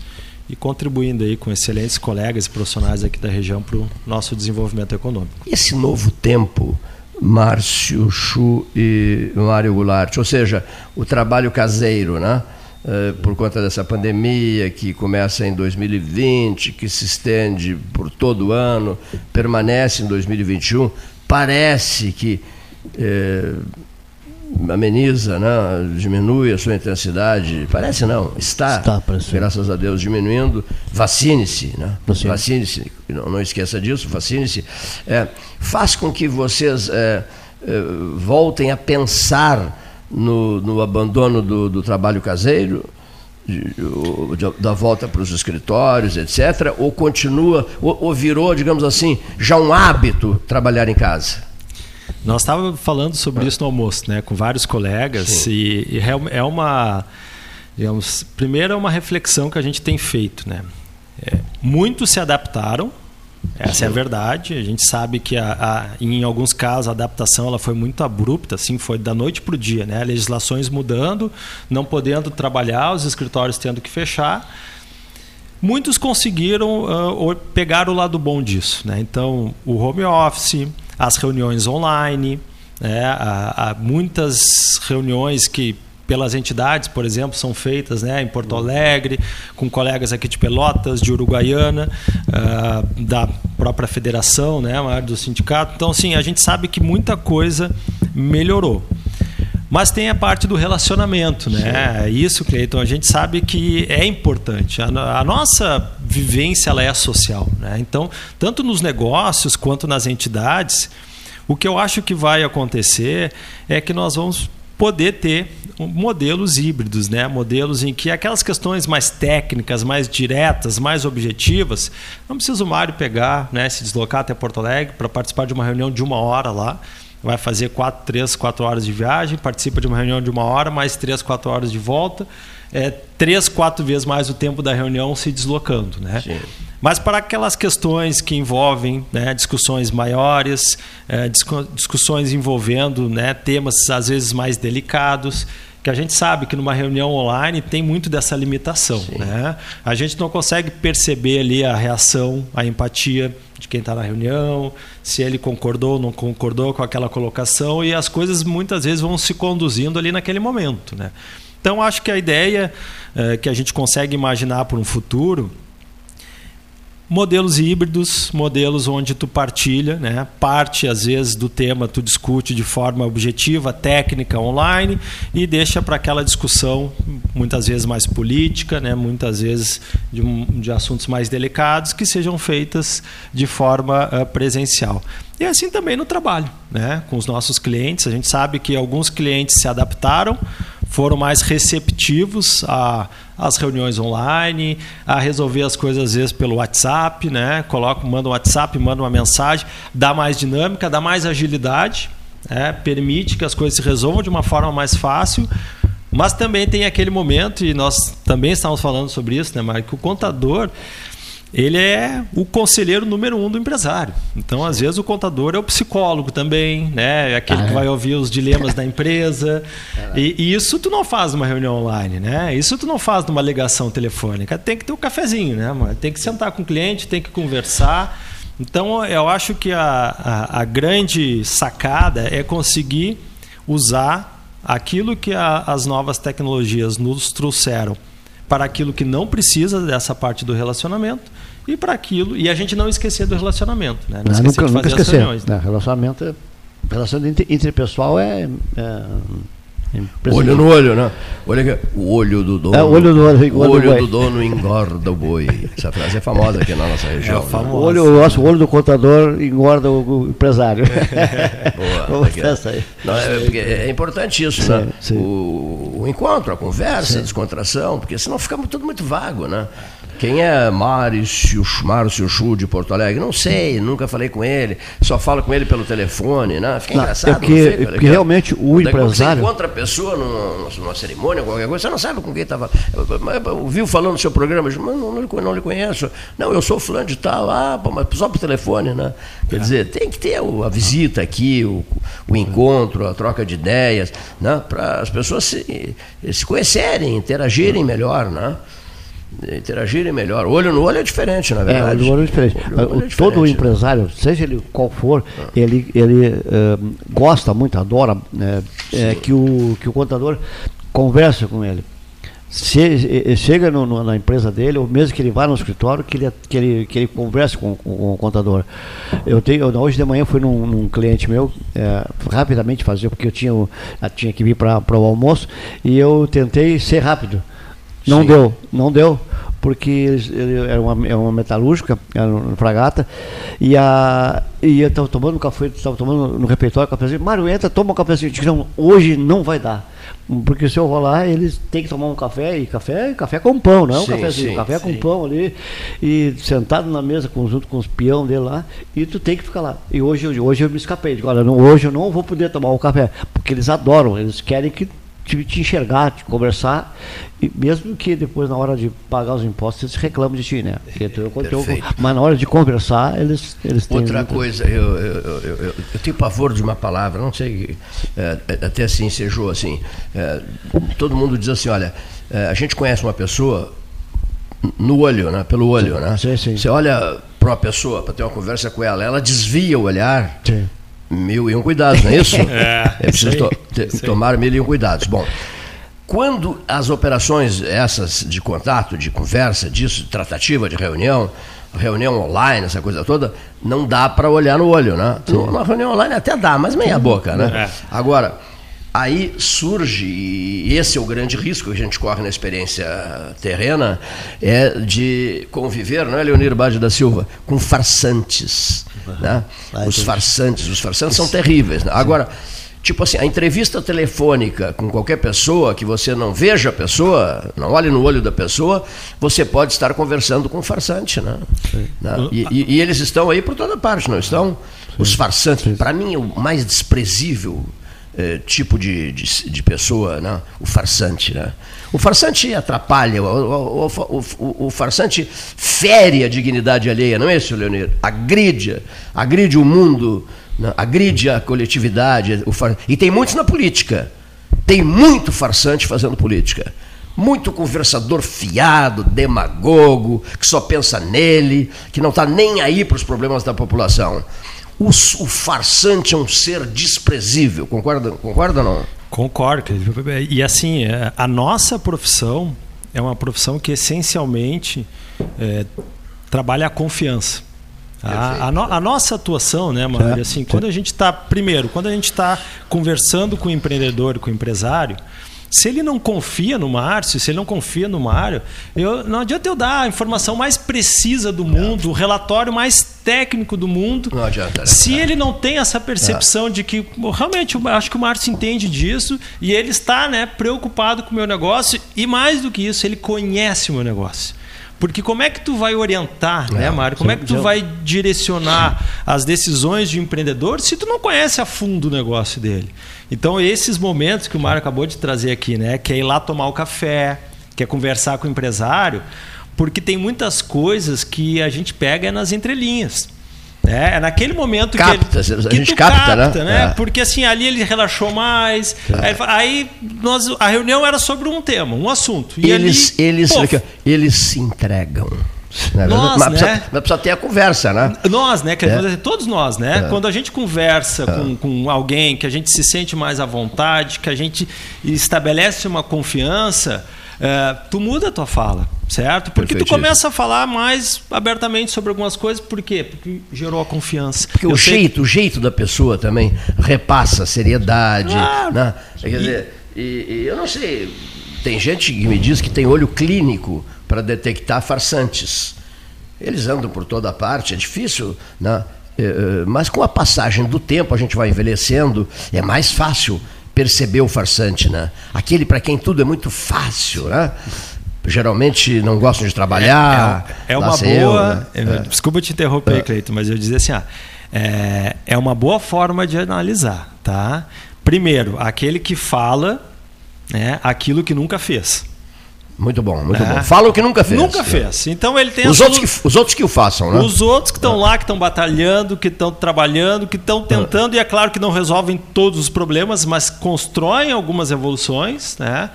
e contribuindo aí com excelentes colegas e profissionais aqui da região para o nosso desenvolvimento econômico. Esse novo tempo, Márcio Chu e Mário Goulart, ou seja, o trabalho caseiro, né? Uh, por conta dessa pandemia que começa em 2020, que se estende por todo o ano, permanece em 2021, parece que uh, ameniza, né? diminui a sua intensidade. Parece não, está, está graças a Deus, diminuindo. Vacine-se, né? vacine-se, não, não, esqueça disso, vacine-se. É, faz com que vocês é, é, voltem a pensar no, no abandono do, do trabalho caseiro, da volta para os escritórios, etc., ou continua, ou, ou virou, digamos assim, já um hábito trabalhar em casa? Nós estávamos falando sobre isso no almoço, né, com vários colegas, e, e, é uma. Digamos, primeiro é uma reflexão que a gente tem feito. Né? É, muitos se adaptaram, essa é a verdade. A gente sabe que a, a, em alguns casos a adaptação ela foi muito abrupta, assim, foi da noite para o dia. Né? Legislações mudando, não podendo trabalhar, os escritórios tendo que fechar. Muitos conseguiram uh, pegar o lado bom disso. Né? Então, o home office, as reuniões online, né? há, há muitas reuniões que pelas entidades, por exemplo, são feitas né, em Porto Alegre, com colegas aqui de Pelotas, de Uruguaiana, uh, da própria federação, né, do sindicato. Então, sim, a gente sabe que muita coisa melhorou. Mas tem a parte do relacionamento, né? Sim. Isso, Cleiton, a gente sabe que é importante. A, a, nossa vivência ela é social, né? Então, tanto nos negócios quanto nas entidades, o que eu acho que vai acontecer é que nós vamos poder ter modelos híbridos, né? modelos em que aquelas questões mais técnicas, mais diretas, mais objetivas, não precisa o Mário pegar, né, se deslocar até Porto Alegre para participar de uma reunião de uma hora lá vai fazer quatro, três, quatro horas de viagem, participa de uma reunião de uma hora, mais três, quatro horas de volta, é, três, quatro vezes mais o tempo da reunião se deslocando, né? Sim. Mas para aquelas questões que envolvem né, discussões maiores, é, discussões envolvendo né, temas às vezes mais delicados, que a gente sabe que numa reunião online tem muito dessa limitação. Né? A gente não consegue perceber ali a reação, a empatia de quem está na reunião, se ele concordou ou não concordou com aquela colocação, e as coisas muitas vezes vão se conduzindo ali naquele momento. Né? Então, acho que a ideia é, que a gente consegue imaginar para um futuro modelos híbridos, modelos onde tu partilha, né? parte às vezes do tema tu discute de forma objetiva, técnica, online e deixa para aquela discussão muitas vezes mais política, né? muitas vezes de, de assuntos mais delicados que sejam feitas de forma uh, presencial. E assim também no trabalho, né? com os nossos clientes. A gente sabe que alguns clientes se adaptaram, foram mais receptivos as reuniões online, a resolver as coisas às vezes pelo WhatsApp, né? Coloca, manda um WhatsApp, manda uma mensagem, dá mais dinâmica, dá mais agilidade. é, permite que as coisas se resolvam de uma forma mais fácil, mas também tem aquele momento, e nós também estamos falando sobre isso, né, Mário, que o contador ele é o conselheiro número um do empresário. Então, às vezes, o contador é o psicólogo também, né? É aquele ah, que é? vai ouvir os dilemas da empresa. E, e, isso tu não faz numa reunião online, né? Isso tu não faz numa ligação telefônica. Tem que ter um cafezinho, né? Tem que sentar com o cliente, tem que conversar. Então, eu acho que a, a, a grande sacada é conseguir usar aquilo que a, as novas tecnologias nos trouxeram para aquilo que não precisa dessa parte do relacionamento e para aquilo e a gente não esquecer do relacionamento, né? Não, não esquecer nunca, nunca esquecer. Reuniões, né? Relacionamento, é, relação interpessoal é, é Olho no olho, né? Olha o olho do dono. É, o olho do olho, o olho do dono engorda o boi. Essa frase é famosa aqui na nossa é região. É né? o, olho, o nosso olho do contador engorda o, o empresário. Boa. aí. Não, é, é, importante isso, sim, né? Sim. O, o, encontro, a conversa, sim. a descontração, porque senão fica tudo muito vago, né? Quem é Márcio, Márcio Chu de Porto Alegre? Não sei, nunca falei com ele, só falo com ele pelo telefone, né? Fica não, engraçado. É porque, não fica, porque realmente o empresário. Você encontra a pessoa numa, numa cerimônia, qualquer coisa, você não sabe com quem estava. Ouviu falando no seu programa, mas não, não, não, lhe conheço. Não, eu sou fulano de tal, ah, mas só por telefone, né? Quer é. dizer, tem que ter a visita aqui, o, o encontro, a troca de ideias, né? para as pessoas se, se conhecerem, interagirem melhor, né? Interagirem melhor. Olho no olho é diferente, na verdade. É, olho no olho é diferente. Olho olho é Todo diferente, empresário, né? seja ele qual for, ah. ele, ele uh, gosta muito, adora né, é, que, o, que o contador converse com ele. Se, chega no, no, na empresa dele, ou mesmo que ele vá no escritório, que ele, que ele, que ele converse com, com, com o contador. Eu tenho, hoje de manhã fui num, num cliente meu, é, rapidamente fazer, porque eu tinha, eu tinha que vir para o almoço, e eu tentei ser rápido. Não Sim. deu, não deu, porque eles, ele era uma, era uma metalúrgica, era uma fragata, e, a, e eu estava tomando café, estava tomando no refeitório cafezinho, Mário, entra, toma um cafezinho. Disse, não, hoje não vai dar. Porque se eu rolar, eles têm que tomar um café, e café, café com pão, não é um sim, cafezinho, sim, café sim. com pão ali, e sentado na mesa junto com os peão dele lá, e tu tem que ficar lá. E hoje, hoje eu me escapei, digo, olha, não, hoje eu não vou poder tomar o café, porque eles adoram, eles querem que te, te, enxergar, te conversar, e mesmo que depois, na hora de pagar os impostos, eles reclamam de ti, né? Eu, mas na hora de conversar, eles, eles têm. Outra muito... coisa, eu, eu, eu, eu, tenho pavor de uma palavra, não sei, é, é até assim ensejou assim. É, todo mundo diz assim: olha, é, a gente conhece uma pessoa no olho, né? Pelo olho, né? Sim, sim. Você olha para uma pessoa para ter uma conversa com ela, ela desvia o olhar. Sim Mil e um cuidados, não é isso? é, é preciso to tomar mil e um cuidados. Bom, quando as operações essas de contato, de conversa, disso, de tratativa, de reunião, reunião online, essa coisa toda, não dá para olhar no olho, né? Uma reunião online até dá, mas meia boca, né? É. Agora, aí surge, e esse é o grande risco que a gente corre na experiência terrena, é de conviver, não é, Leonir Bade da Silva, com farsantes. Né? Os farsantes, os farsantes são terríveis. Né? Agora, tipo assim, a entrevista telefônica com qualquer pessoa, que você não veja a pessoa, não olhe no olho da pessoa, você pode estar conversando com um farsante. Né? né? E, e, e, eles estão aí por toda parte, não estão? Os farsantes, para mim, o mais desprezível eh, tipo de, de, de, pessoa, né? o farsante. Né? O farsante atrapalha, o, o, o, o, farsante fere a dignidade alheia, não é isso, Leonir? Agride, agride o mundo, né? agride a coletividade. Far... E tem muitos na política. Tem muito farsante fazendo política. Muito conversador fiado, demagogo, que só pensa nele, que não está nem aí para os problemas da população. O, o, farsante é um ser desprezível, concorda, concorda ou não? Concordo. E assim, é, a nossa profissão é uma profissão que essencialmente é, trabalha a confiança. A, a, no, a, nossa atuação, né, Mário, assim, quando a gente está, primeiro, quando a gente está conversando com o empreendedor, com o empresário, se ele não confia no Márcio, se ele não confia no Mário, eu, não adianta eu dar a informação mais precisa do mundo, o relatório mais técnico do mundo. Não adianta. Né? Se ele não tem essa percepção é. de que realmente eu acho que o Márcio entende disso e ele está né, preocupado com o meu negócio e mais do que isso, ele conhece o meu negócio. Porque como é que tu vai orientar, né, Mário? Como é que tu vai direcionar as decisões de um empreendedor se tu não conhece a fundo o negócio dele? Então, esses momentos que o Mário acabou de trazer aqui, né? Que é ir lá tomar o café, que é conversar com o empresário, porque tem muitas coisas que a gente pega nas entrelinhas. É, é naquele momento capta, que, ele, a gente capta, né? capta, né? né? É. Porque assim, ali ele relaxou mais. É. Aí, aí, nós, a reunião era sobre um tema, um assunto. E eles, ali, eles, eles se entregam. Né? Nós, mas, né? Precisa, precisa ter a conversa, né? Nós, né? É. Todos nós, né? É. Quando a gente conversa é. com, com alguém, que a gente se sente mais à vontade, que a gente estabelece uma confiança, é, tu muda a tua fala, certo? Porque tu começa a falar mais abertamente sobre algumas coisas, por quê? Porque gerou a confiança. Porque Eu o jeito, o jeito da pessoa também repassa a seriedade, claro. né? Quer e... dizer, e, e eu não sei, tem gente que me diz que tem olho clínico para detectar farsantes. Eles andam por toda parte, é difícil, né? É, é, mas com a passagem do tempo, a gente vai envelhecendo, é mais fácil perceber o farsante, né? Aquele para quem tudo é muito fácil, né? Geralmente não gostam de trabalhar. É, é, é uma boa. Eu, né? é. Desculpa te interromper, é. Cleito, mas eu dizer assim, ah, é, é uma boa forma de analisar, tá? Primeiro, aquele que fala né, aquilo que nunca fez. Muito bom, muito é. bom. Fala o que nunca fez. Nunca fez. Então ele tem os, outros que, os outros que o façam, né? Os outros que estão é. lá, que estão batalhando, que estão trabalhando, que estão tentando, é. e é claro que não resolvem todos os problemas, mas constroem algumas evoluções, né?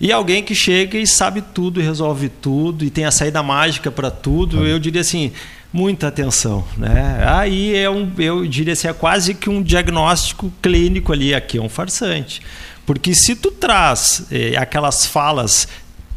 E alguém que chega e sabe tudo e resolve tudo e tem a saída mágica para tudo, eu diria assim, muita atenção, né? Aí é um, eu diria assim, é quase que um diagnóstico clínico ali, aqui é um farsante. Porque se tu traz eh, aquelas falas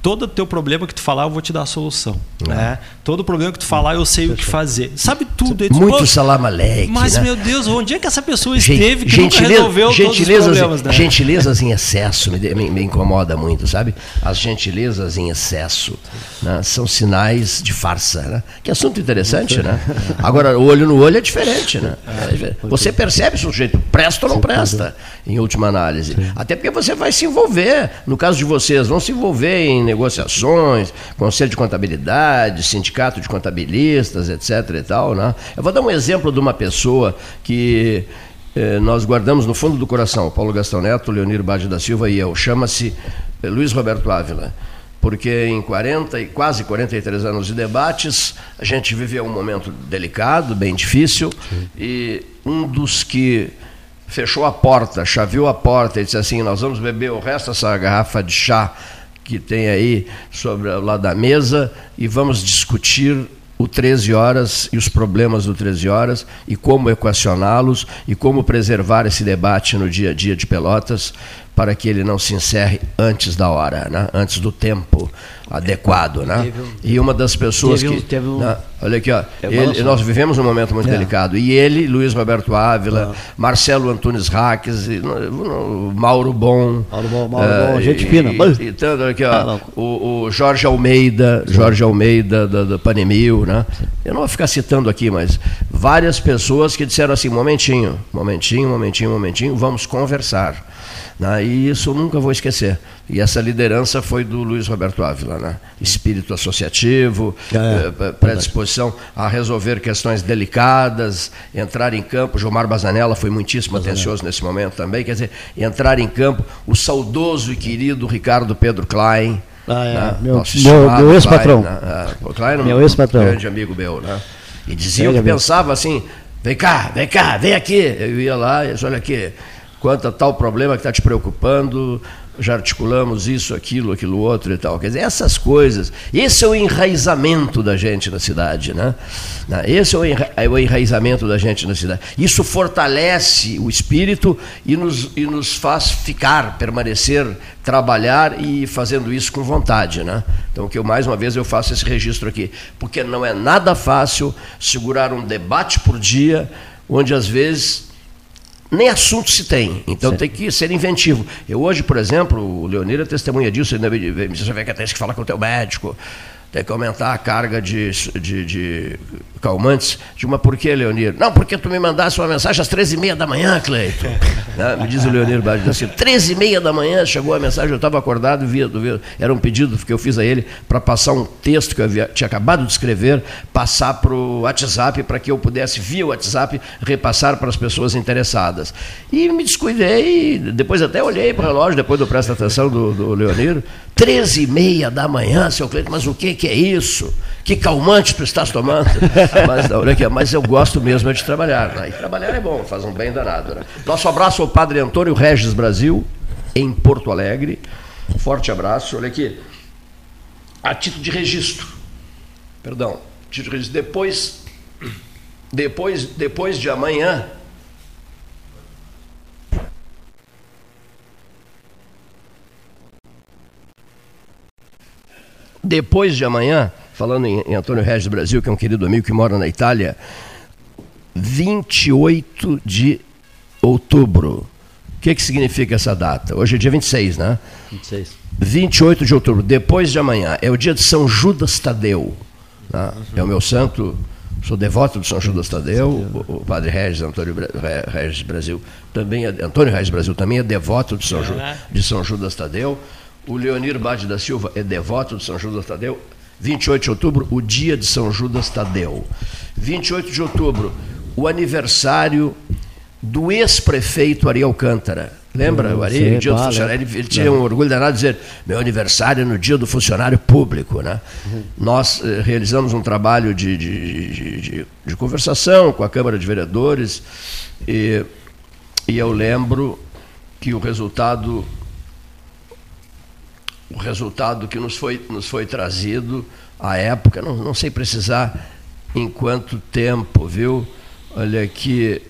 todo o teu problema que tu falar, eu vou te dar a solução. É. Né? Todo problema que tu falar, eu sei o que fazer. Sabe tudo. Muito salamaleque. Mas, né? meu Deus, onde é que essa pessoa esteve que nunca resolveu gentilezas, todos os problemas? Né? Gentilezas em excesso me, me, me, incomoda muito, sabe? As gentilezas em excesso né? são sinais de farsa. Né? Que assunto interessante, né? Agora, o olho no olho é diferente, né? É, você percebe se o sujeito presta ou não presta, em última análise. Até porque você vai se envolver, no caso de vocês, vão se envolver em negociações, conselho de contabilidade, sindicato de contabilistas, etc. e tal. Né? Eu vou dar um exemplo de uma pessoa que eh, nós guardamos no fundo do coração, Paulo Gastão Neto, Leonir Bade da Silva e eu. Chama-se eh, Luiz Roberto Ávila porque em 40 e quase 43 anos de debates, a gente viveu um momento delicado, bem difícil, Sim. e um dos que fechou a porta, chaveou a porta e disse assim: Nós vamos beber o resto dessa garrafa de chá que tem aí sobre lá da mesa e vamos discutir o 13 horas e os problemas do 13 horas e como equacioná-los e como preservar esse debate no dia a dia de Pelotas para que ele não se encerre antes da hora, né? antes do tempo adequado. Né? e uma das pessoas que. Teve um, né? Olha aqui, ó, ele, nós vivemos um momento muito é. delicado. E ele, Luiz Roberto Ávila, ah. Marcelo Antunes Raques, Mauro Bom. Mauro Bom, Mauro uh, gente fina. E, e tanto aqui, ó, ah, o, o, Jorge Almeida, Jorge Almeida da, da Panemil, né? Eu não vou ficar citando aqui, mas várias pessoas que disseram assim: momentinho, momentinho, momentinho, momentinho, vamos conversar. Né? E isso eu nunca vou esquecer. E essa liderança foi do Luiz Roberto Ávila. Né? Espírito associativo, é, eh, predisposição a resolver questões delicadas, entrar em campo. Gilmar Bazanella foi muitíssimo Bazanella. atencioso nesse momento também. Quer dizer, entrar em campo. O saudoso e querido Ricardo Pedro Klein. Ah, é. né? Meu, meu, meu ex-patrão. Né? É, Klein, meu ex-patrão. grande amigo meu. Né? E dizia que pensava assim: vem cá, vem cá, vem aqui. Eu ia lá e disse, olha aqui quanto a tal problema que está te preocupando, já articulamos isso, aquilo, aquilo outro e tal. Quer dizer, essas coisas, esse é o enraizamento da gente na cidade, né? Esse é é o enraizamento da gente na cidade. Isso fortalece o espírito e nos, e nos faz ficar, permanecer, trabalhar e fazendo isso com vontade, né? Então, que eu mais uma vez eu faço esse registro aqui, porque não é nada fácil segurar um debate por dia, onde às vezes nem assunto se tem. Então Sim. tem que ser inventivo. Eu hoje, por exemplo, o Leonir é testemunha disso, você vê que tem que falar com o teu médico, tem que aumentar a carga de, de, de calmantes. De uma, por que, Leonir? Não, porque tu me mandasse uma mensagem às 13h30 da manhã, Cleiton. né? Me diz o Leonir Bade assim, 13h30 da manhã chegou a mensagem, eu estava acordado, via, via, era um pedido que eu fiz a ele para passar um texto que eu havia, tinha acabado de escrever, passar para o WhatsApp, para que eu pudesse, via WhatsApp, repassar para as pessoas interessadas. E me descuidei, depois até olhei para o relógio, depois do Presta Atenção do, do Leonir, 13 e meia da manhã, seu Cleiton, mas o que, que é isso? Que calmante tu estás tomando? Mas, não, olha aqui, mas eu gosto mesmo de trabalhar. Né? E trabalhar é bom, faz um bem danado. Né? Nosso abraço ao Padre Antônio Regis Brasil, em Porto Alegre. Forte abraço. Olha aqui. A título de registro. Perdão, título de registro. Depois, depois, depois de amanhã, Depois de amanhã, falando em, em Antônio Regis Brasil, que é um querido amigo que mora na Itália, 28 de outubro. O que, que significa essa data? Hoje é dia 26, né? 26. 28 de outubro, depois de amanhã, é o dia de São Judas Tadeu. Né? É o meu santo, sou devoto de São Judas Tadeu, o, o padre Regis, Antônio Regis Brasil, também é, Antônio Regis Brasil também é devoto de São, Ju, de São Judas Tadeu. O Leonir Bade da Silva é devoto de São Judas Tadeu. 28 de outubro, o dia de São Judas Tadeu. 28 de outubro, o aniversário do ex-prefeito Ari Alcântara. Lembra, o Ari? Sim, dia do funcionário, ele, ele tinha um orgulho danado de dizer: meu aniversário é no dia do funcionário público. Né? Uhum. Nós eh, realizamos um trabalho de, de, de, de, conversação com a Câmara de Vereadores e, e eu lembro que o resultado o resultado que nos foi, nos foi trazido à época, não, não sei precisar em quanto tempo, viu? Olha aqui,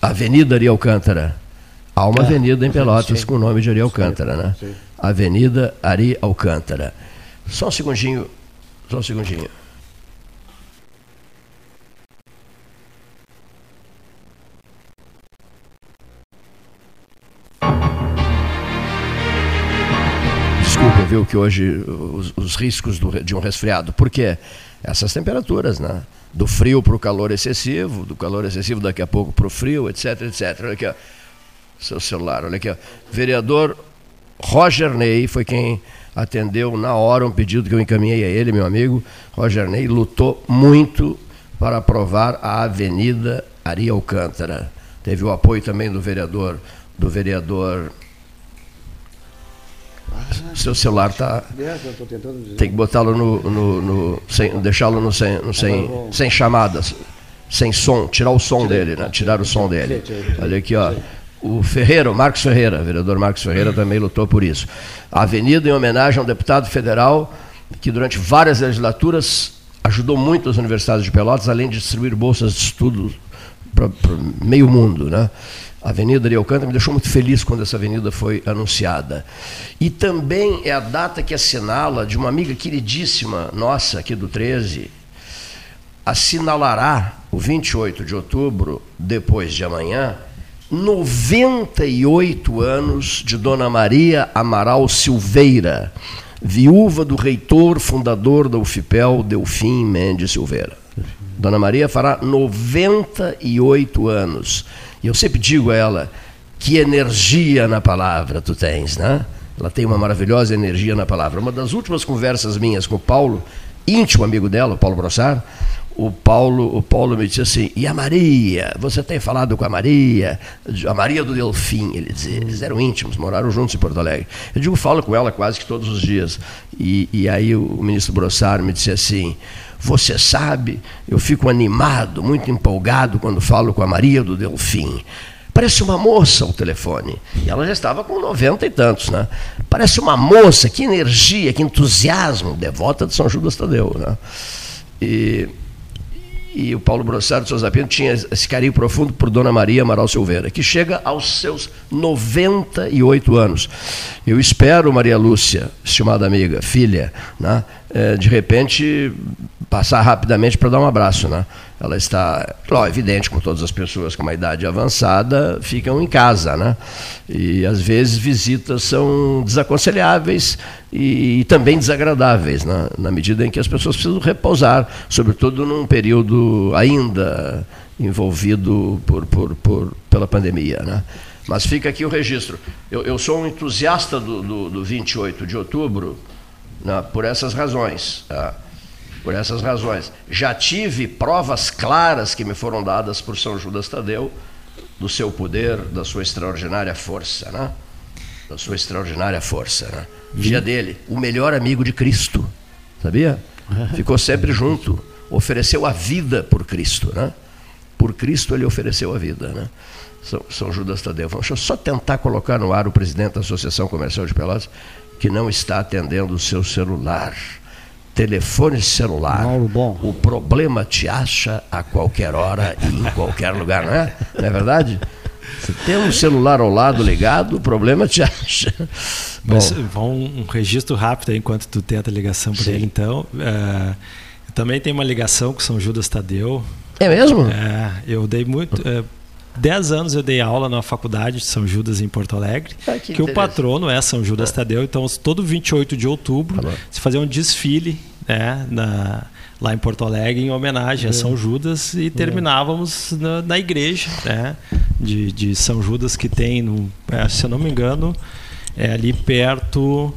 Avenida Ari Alcântara. Há uma ah, avenida em Pelotas sim. com o nome de Ari Alcântara, né? Sim. Avenida Ari Alcântara. Só um segundinho, só um segundinho. Viu que hoje os, os riscos do, de um resfriado. Por quê? Essas temperaturas, né? Do frio para o calor excessivo, do calor excessivo daqui a pouco para o frio, etc, etc. Olha aqui, ó. Seu celular, olha aqui, ó. Vereador Roger Ney foi quem atendeu na hora um pedido que eu encaminhei a ele, meu amigo. Roger Ney lutou muito para aprovar a Avenida Ari Alcântara. Teve o apoio também do vereador, do vereador seu celular está. Tem que botá-lo no. no, no sem, deixá-lo no sem, no sem, sem chamadas, sem som, tirar o som dele, né? Tirar o som dele. Olha aqui, ó. O Ferreira, Marcos Ferreira, vereador Marcos Ferreira também lutou por isso. A avenida em homenagem a um deputado federal que durante várias legislaturas ajudou muito as universidades de Pelotas, além de distribuir bolsas de estudo para meio mundo, né? A Avenida de Alcântara, me deixou muito feliz quando essa avenida foi anunciada. E também é a data que assinala, de uma amiga queridíssima nossa aqui do 13, assinalará o 28 de outubro, depois de amanhã, 98 anos de Dona Maria Amaral Silveira, viúva do reitor fundador da UFIPEL, Delfim Mendes Silveira. Dona Maria fará 98 anos. E eu sempre digo a ela, que energia na palavra tu tens, né? Ela tem uma maravilhosa energia na palavra. Uma das últimas conversas minhas com o Paulo, íntimo amigo dela, o Paulo Brossard, o Paulo, o Paulo me disse assim: e a Maria? Você tem falado com a Maria? A Maria do Delfim, ele. Eles eram íntimos, moraram juntos em Porto Alegre. Eu digo, falo com ela quase que todos os dias. E, e aí o ministro Brossard me disse assim: você sabe, eu fico animado, muito empolgado quando falo com a Maria do Delfim. Parece uma moça ao telefone. E ela já estava com 90 e tantos, né? Parece uma moça, que energia, que entusiasmo, devota de São Judas Tadeu, né? E e o Paulo Brossard de Souza Pinto tinha esse carinho profundo por Dona Maria Amaral Silveira, que chega aos seus 98 anos. Eu espero, Maria Lúcia, estimada amiga, filha, né, é, de repente passar rapidamente para dar um abraço. Né? Ela está, claro, evidente, com todas as pessoas com uma idade avançada, ficam em casa. Né? E às vezes visitas são desaconselháveis e, e também desagradáveis, na, na medida em que as pessoas precisam repousar, sobretudo num período ainda envolvido por, por, por, pela pandemia. Né? Mas fica aqui o registro. Eu, eu sou um entusiasta do, do, do 28 de outubro né, por essas razões. Tá? Por essas razões. Já tive provas claras que me foram dadas por São Judas Tadeu do seu poder, da sua extraordinária força. Né? Da sua extraordinária força. Né? Dia dele, o melhor amigo de Cristo. Sabia? Ficou sempre junto. Ofereceu a vida por Cristo. Né? Por Cristo ele ofereceu a vida. Né? São, São Judas Tadeu. Deixa eu só tentar colocar no ar o presidente da Associação Comercial de Pelotas, que não está atendendo o seu celular. Telefone celular. Mauro Bom. O problema te acha a qualquer hora e em qualquer lugar, não é? Não é verdade? Se tem um celular ao lado ligado, o problema te acha. Mas Bom, um, registro rápido aí, enquanto tu tenta a ligação para ele, então. Uh, também tem uma ligação com São Judas Tadeu. É mesmo? É, eu dei muito. Uh, Dez anos eu dei aula na faculdade de São Judas em Porto Alegre, Ah, que que, o patrono é São Judas Tadeu. Então, todo 28 de outubro Tá bom. se fazia um desfile né, na, lá em Porto Alegre em homenagem a São Judas e terminávamos na, na igreja né, de, de São Judas que tem, no, é, se eu não me engano, é ali perto,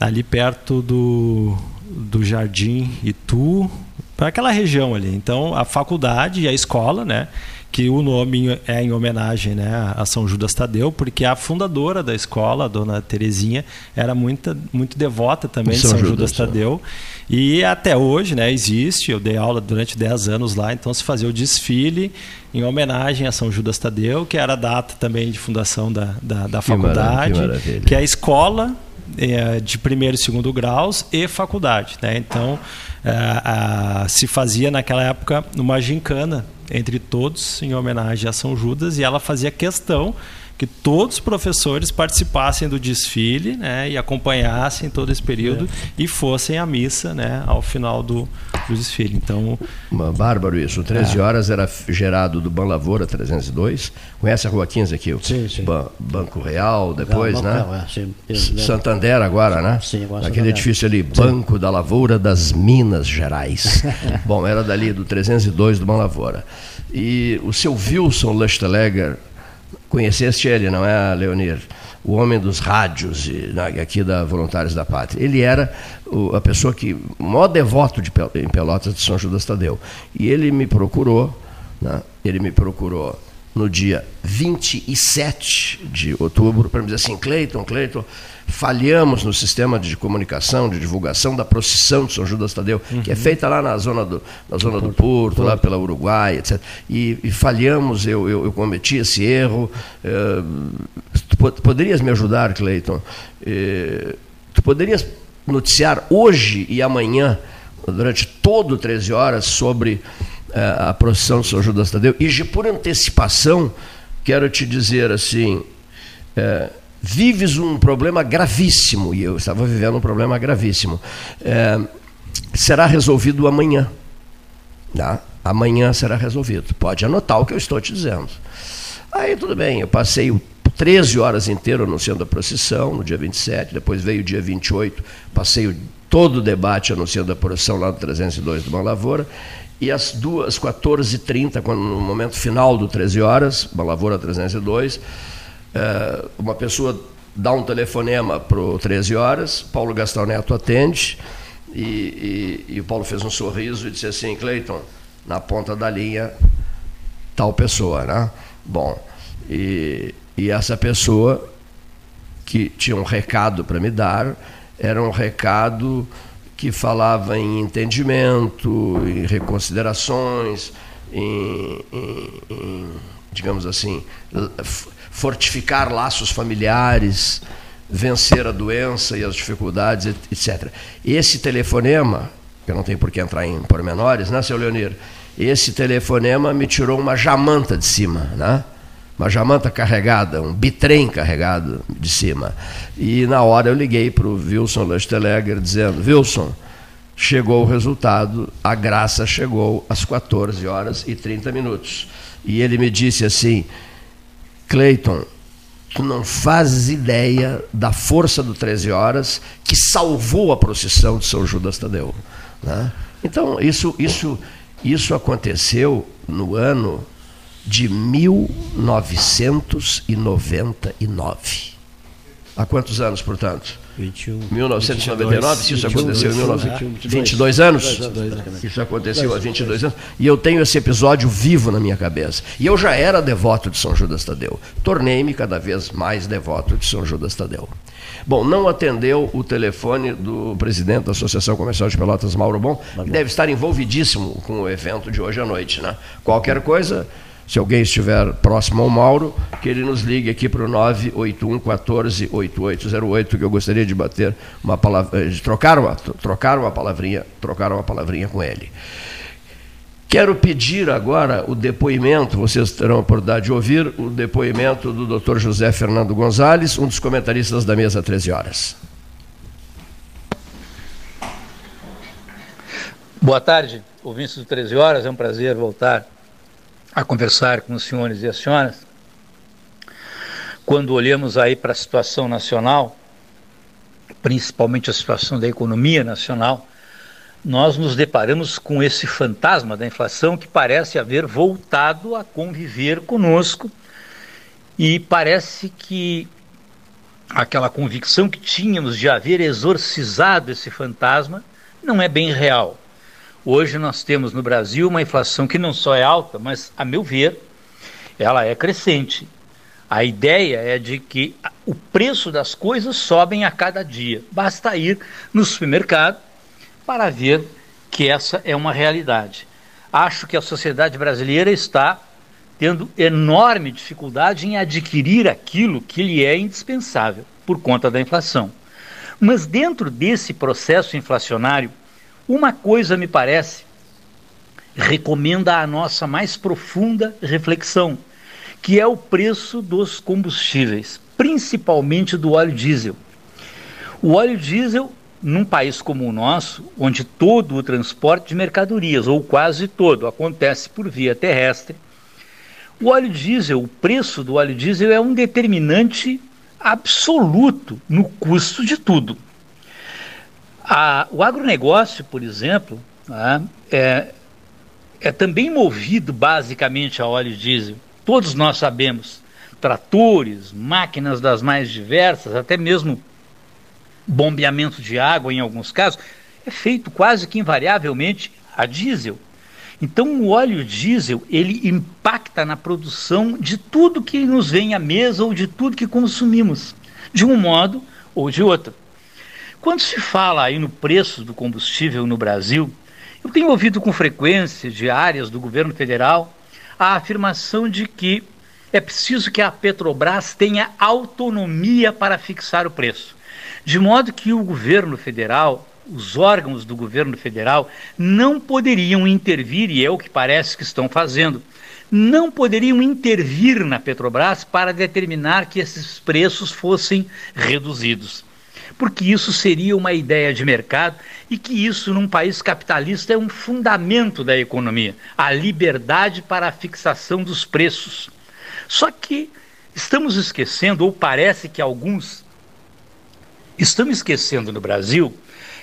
ali perto do, do Jardim Itu, para aquela região ali. Então, a faculdade e a escola, né? Que o nome é em homenagem né, a São Judas Tadeu, porque a fundadora da escola, a dona Terezinha, era muito, muito devota também de São São, Judas, Judas, Tadeu. E até hoje né, existe, eu dei aula durante 10 anos lá, então se fazia o desfile em homenagem a São Judas Tadeu, que era a data também de fundação da, da, da faculdade, que que é a escola eh, de primeiro e segundo graus e faculdade. Né? Então, eh, a- se fazia naquela época uma gincana entre todos em homenagem a São Judas e ela fazia questão que todos os professores participassem do desfile né, e acompanhassem todo esse período e fossem à missa né, ao final do, do desfile. Então, Uma bárbaro isso. 13 horas era gerado do Ban Lavoura 302. Conhece a Rua 15 aqui? O Sim, sim. Ban- Banco Real, depois, né? não, é, sim, eu S- lembro. Santander agora, né? Sim, agora Aquele edifício ali, Banco da Lavoura das Minas Gerais. Bom, era dali do 302 do Ban Lavoura. E o seu Wilson Lusteleger, conheceste ele, não é, Leonir? O homem dos rádios e, né, aqui da Voluntários da Pátria. Ele era a pessoa que, o maior devoto de, em Pelotas de São Judas Tadeu. E ele me procurou, né, ele me procurou no dia 27 de outubro para me dizer assim, Cleiton, Cleiton, falhamos no sistema de comunicação, de divulgação da procissão de São Judas Tadeu, que é feita lá na zona do, na zona do Porto, lá pela Uruguai, etc. E, e falhamos, eu, eu, eu cometi esse erro. eh, tu po- poderias me ajudar, Cleiton? Eh, tu poderias noticiar hoje e amanhã, durante todo 13 horas, sobre eh, a procissão de São Judas Tadeu? E de- por antecipação, quero te dizer assim. Vives um problema gravíssimo, e eu estava vivendo um problema gravíssimo. É, será resolvido amanhã. Tá? Amanhã será resolvido. Pode anotar o que eu estou te dizendo. Aí tudo bem, eu passei o 13 horas inteiro anunciando a procissão, no dia 27, depois veio o dia 28, passei todo o debate anunciando a procissão lá no 302 do Mão Lavoura, e às duas, 14h30, quando, no momento final do 13 horas, Mão Lavoura 302, eh, uma pessoa dá um telefonema para o 13 horas, Paulo Gastão Neto atende, e, e- e o Paulo fez um sorriso e disse assim, Cleiton, na ponta da linha, tal pessoa, né? Bom, e, e essa pessoa que tinha um recado para me dar, era um recado que falava em entendimento, em reconsiderações, em, em- em, digamos assim, fortificar laços familiares, vencer a doença e as dificuldades, et- etc. Esse telefonema, que eu não tenho por que entrar em pormenores, né, seu Leonir? Esse telefonema me tirou uma jamanta de cima, né? uma jamanta carregada, um bitrem carregado de cima. E na hora eu liguei para o Wilson Lusteleger dizendo, Wilson, chegou o resultado, a graça chegou às 14 horas e 30 minutos. E ele me disse assim, Cleiton, tu não fazes ideia da força do 13 Horas que salvou a procissão de São Judas Tadeu. Né? Então, isso, isso, isso aconteceu no ano de 1999. Há quantos anos, portanto? 21. 1999, 22, isso aconteceu em 1922, 22 anos? 22 anos. Isso aconteceu há 22 anos. E eu tenho esse episódio vivo na minha cabeça. E eu já era devoto de São Judas Tadeu. Tornei-me cada vez mais devoto de São Judas Tadeu. Bom, não atendeu o telefone do presidente da Associação Comercial de Pelotas, Mauro Bom, que deve estar envolvidíssimo com o evento de hoje à noite. Né? Qualquer coisa, se alguém estiver próximo ao Mauro, que ele nos ligue aqui para o 981 14 8808, que eu gostaria de bater uma palavra, de trocar uma, trocar uma palavrinha, trocar uma palavrinha com ele. Quero pedir agora o depoimento, vocês terão a oportunidade de ouvir o depoimento do Dr. José Fernando Gonzalez, um dos comentaristas da mesa 13 horas. Boa tarde, ouvintes do 13 horas, é um prazer voltar a conversar com os senhores e as senhoras. Quando olhamos aí para a situação nacional, principalmente a situação da economia nacional, nós nos deparamos com esse fantasma da inflação que parece haver voltado a conviver conosco e parece que aquela convicção que tínhamos de haver exorcizado esse fantasma não é bem real. Hoje nós temos no Brasil uma inflação que não só é alta, mas, a meu ver, ela é crescente. A ideia é de que o preço das coisas sobem a cada dia. Basta ir no supermercado para ver que essa é uma realidade. Acho que a sociedade brasileira está tendo enorme dificuldade em adquirir aquilo que lhe é indispensável por conta da inflação. Mas dentro desse processo inflacionário, uma coisa me parece recomenda a nossa mais profunda reflexão, que é o preço dos combustíveis, principalmente do óleo diesel. O óleo diesel, num país como o nosso, onde todo o transporte de mercadorias, ou quase todo, acontece por via terrestre, o óleo diesel, o preço do óleo diesel é um determinante absoluto no custo de tudo. A, o agronegócio, por exemplo, né, é, é também movido basicamente a óleo diesel. Todos nós sabemos, tratores, máquinas das mais diversas, até mesmo bombeamento de água em alguns casos, é feito quase que invariavelmente a diesel. Então o óleo diesel, ele impacta na produção de tudo que nos vem à mesa ou de tudo que consumimos, de um modo ou de outro. Quando se fala aí no preço do combustível no Brasil, eu tenho ouvido com frequência de áreas do governo federal a afirmação de que é preciso que a Petrobras tenha autonomia para fixar o preço, de modo que o governo federal, os órgãos do governo federal, não poderiam intervir, e é o que parece que estão fazendo, não poderiam intervir na Petrobras para determinar que esses preços fossem reduzidos porque isso seria uma ideia de mercado e que isso, num país capitalista, é um fundamento da economia a liberdade para a fixação dos preços. Só que estamos esquecendo, ou parece que alguns estão esquecendo no Brasil,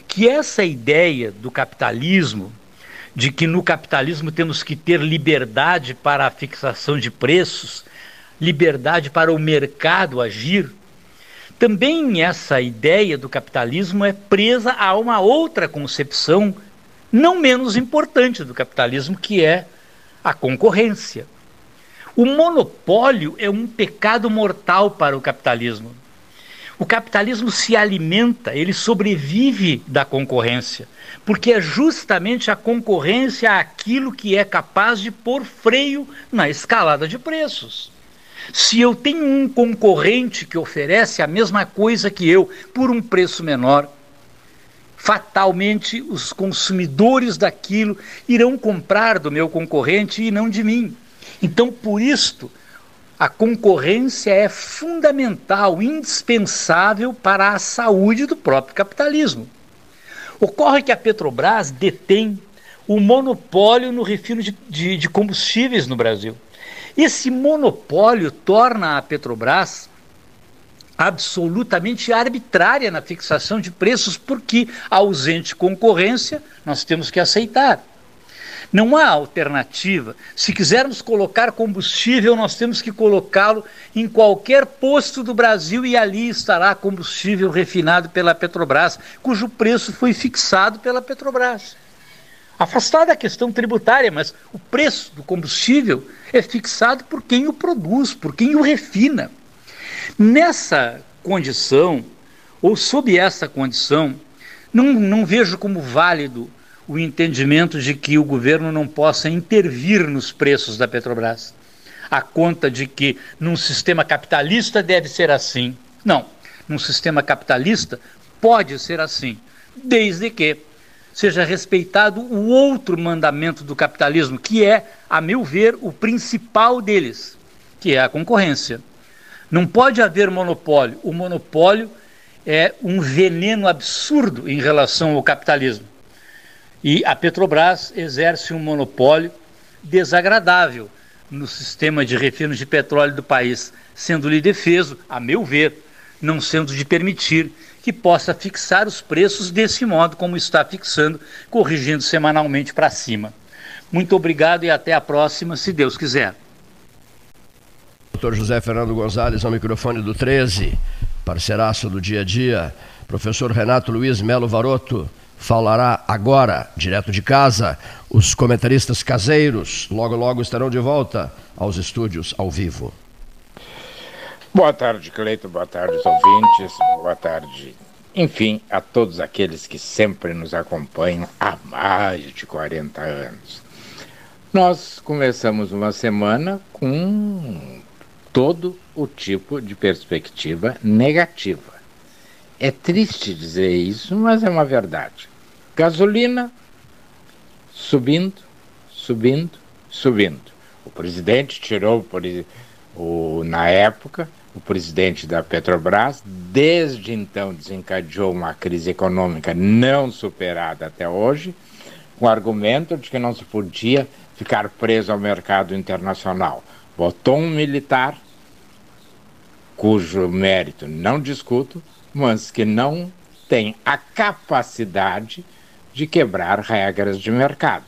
que essa ideia do capitalismo, de que no capitalismo temos que ter liberdade para a fixação de preços, liberdade para o mercado agir, também essa ideia do capitalismo é presa a uma outra concepção não menos importante do capitalismo, que é a concorrência. O monopólio é um pecado mortal para o capitalismo. O capitalismo se alimenta, ele sobrevive da concorrência, porque é justamente a concorrência aquilo que é capaz de pôr freio na escalada de preços. Se eu tenho um concorrente que oferece a mesma coisa que eu por um preço menor, fatalmente os consumidores daquilo irão comprar do meu concorrente e não de mim. Então, por isto, a concorrência é fundamental, indispensável para a saúde do próprio capitalismo. Ocorre que a Petrobras detém o monopólio no refino de, de, de combustíveis no Brasil. Esse monopólio torna a Petrobras absolutamente arbitrária na fixação de preços, porque ausente concorrência, nós temos que aceitar. Não há alternativa. Se quisermos colocar combustível, nós temos que colocá-lo em qualquer posto do Brasil e ali estará combustível refinado pela Petrobras, cujo preço foi fixado pela Petrobras. Afastada a questão tributária, mas o preço do combustível é fixado por quem o produz, por quem o refina. Nessa condição, ou sob essa condição, não, não vejo como válido o entendimento de que o governo não possa intervir nos preços da Petrobras. A conta de que num sistema capitalista deve ser assim. Não, num sistema capitalista pode ser assim, desde que seja respeitado o outro mandamento do capitalismo, que é, a meu ver, o principal deles, que é a concorrência. Não pode haver monopólio. O monopólio é um veneno absurdo em relação ao capitalismo. E a Petrobras exerce um monopólio desagradável no sistema de refinos de petróleo do país, sendo-lhe defeso, a meu ver, não sendo de permitir que possa fixar os preços desse modo como está fixando, corrigindo semanalmente para cima. Muito obrigado e até a próxima, se Deus quiser. Dr. José Fernando Gonzalez, ao microfone do 13, parceiraço do dia a dia. Professor Renato Luiz Melo Varoto falará agora, direto de casa. Os comentaristas caseiros logo, logo estarão de volta aos estúdios ao vivo. Boa tarde, Cleito. Boa tarde, ouvintes. Boa tarde, enfim, a todos aqueles que sempre nos acompanham há mais de 40 anos. Nós começamos uma semana com todo o tipo de perspectiva negativa. É triste dizer isso, mas é uma verdade. Gasolina subindo, subindo, subindo. O presidente tirou, por, o, na época, o presidente da Petrobras, desde então desencadeou uma crise econômica não superada até hoje, com o argumento de que não se podia ficar preso ao mercado internacional botou um militar, cujo mérito não discuto, mas que não tem a capacidade de quebrar regras de mercado.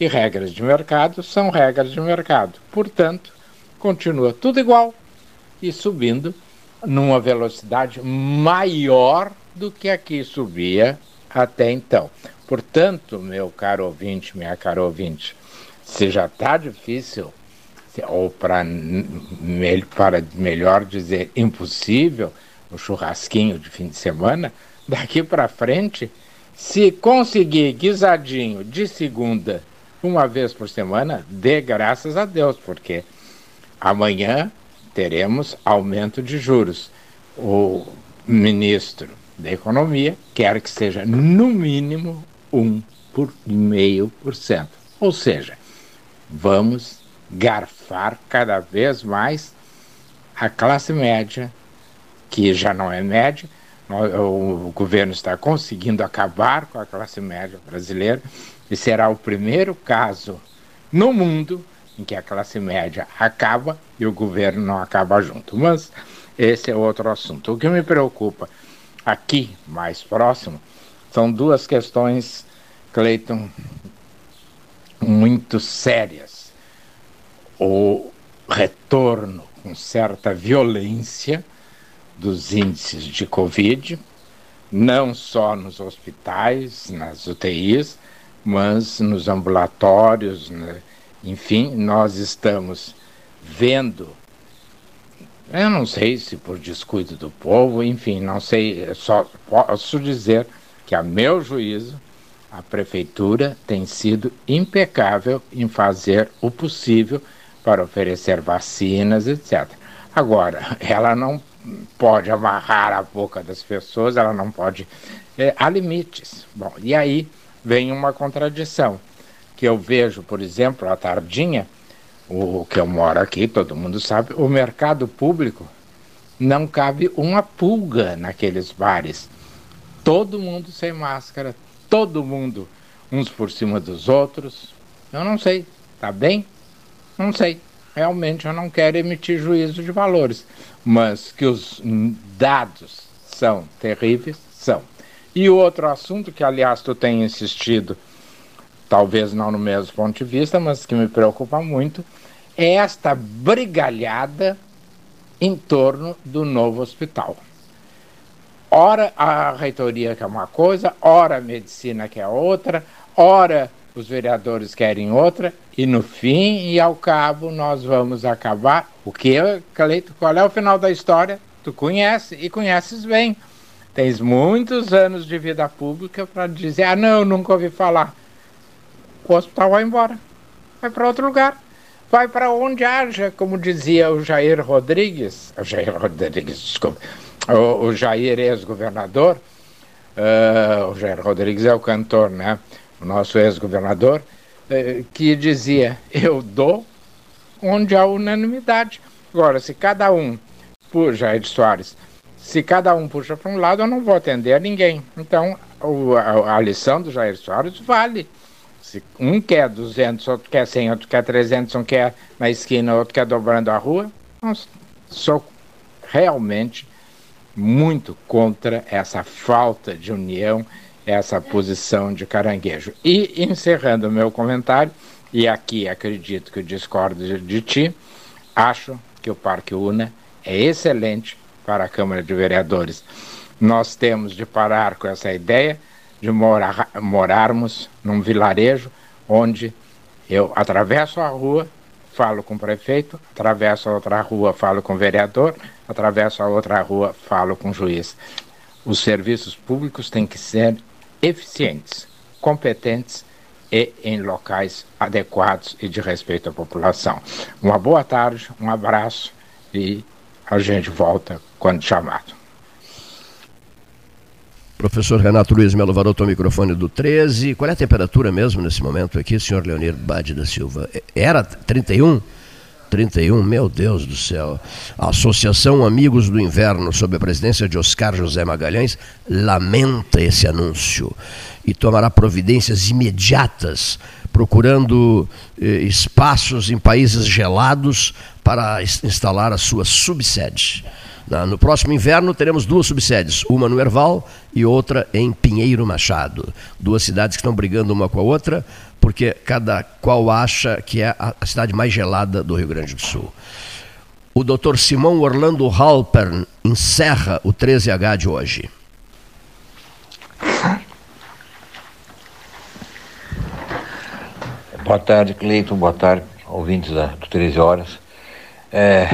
E regras de mercado são regras de mercado. Portanto, continua tudo igual e subindo numa velocidade maior do que aqui subia até então. Portanto, meu caro ouvinte, minha cara ouvinte, se já está difícil ou para melhor dizer impossível, o churrasquinho de fim de semana, daqui para frente, se conseguir guisadinho de segunda uma vez por semana, dê graças a Deus, porque amanhã teremos aumento de juros. O ministro da Economia quer que seja no mínimo um por meio por cento. Ou seja, vamos garfar cada vez mais a classe média, que já não é média. O governo está conseguindo acabar com a classe média brasileira e será o primeiro caso no mundo em que a classe média acaba e o governo não acaba junto. Mas esse é outro assunto. O que me preocupa aqui, mais próximo, são duas questões, Cleiton, muito sérias o retorno com certa violência dos índices de Covid, não só nos hospitais, nas UTIs, mas nos ambulatórios, né? Enfim, nós estamos vendo, eu não sei se por descuido do povo, enfim, não sei, só posso dizer que, a meu juízo, a prefeitura tem sido impecável em fazer o possível para oferecer vacinas, etc. Agora, ela não pode amarrar a boca das pessoas, ela não pode. É, há limites. Bom, e aí vem uma contradição, que eu vejo, por exemplo, à tardinha, o que eu moro aqui, todo mundo sabe, o mercado público não cabe uma pulga naqueles bares. Todo mundo sem máscara, todo mundo uns por cima dos outros. Eu não sei, tá bem? Não sei. realmente eu não quero emitir juízo de valores, mas que os dados são terríveis, são. E outro assunto que, aliás, tu tem insistido, talvez não no mesmo ponto de vista, mas que me preocupa muito, é esta brigalhada em torno do novo hospital. Ora a reitoria quer uma coisa, ora a medicina quer outra, ora os vereadores querem outra, e no fim e ao cabo nós vamos acabar. O que, Cleito, qual é o final da história? Tu conhece e conheces bem. Tens muitos anos de vida pública para dizer: ah, não, nunca ouvi falar. O hospital vai embora, vai para outro lugar, vai para onde haja, como dizia o Jair Rodrigues, o Jair Rodrigues, desculpa, o, o Jair ex-governador, uh, o Jair Rodrigues é o cantor, né? O nosso ex-governador, uh, que dizia: eu dou onde há unanimidade. Agora, se cada um, por Jair Soares, se cada um puxa para um lado, eu não vou atender a ninguém. Então, o, a, a, lição do Jair Soares vale. Se um quer 200, outro quer 100, outro quer 300, um quer na esquina, outro quer dobrando a rua, sou realmente muito contra essa falta de união, essa posição de caranguejo. E encerrando o meu comentário, e aqui acredito que eu discordo de, de ti, acho que o Parque Una é excelente para a Câmara de Vereadores. Nós temos de parar com essa ideia de morar, morarmos num vilarejo onde eu atravesso a rua, falo com o prefeito, atravesso a outra rua, falo com o vereador, atravesso a outra rua, falo com o juiz. Os serviços públicos têm que ser eficientes, competentes e em locais adequados e de respeito à população. Uma boa tarde, um abraço e a gente volta quando chamado. Professor Renato Luiz Melo Varoto, o microfone do 13. Qual é a temperatura mesmo nesse momento aqui, senhor Leonir Bade da Silva? Era 31? 31, meu Deus do céu. A Associação Amigos do Inverno, sob a presidência de Oscar José Magalhães, lamenta esse anúncio e tomará providências imediatas, procurando eh, espaços em países gelados para instalar a sua subsede. No próximo inverno teremos duas subsedes, uma no Erval e outra em Pinheiro Machado. Duas cidades que estão brigando uma com a outra, porque cada qual acha que é a cidade mais gelada do Rio Grande do Sul. O Dr. Simão Orlando Halpern encerra o 13H de hoje. Boa tarde, Cleiton. Boa tarde, ouvintes da, do 13 Horas. É,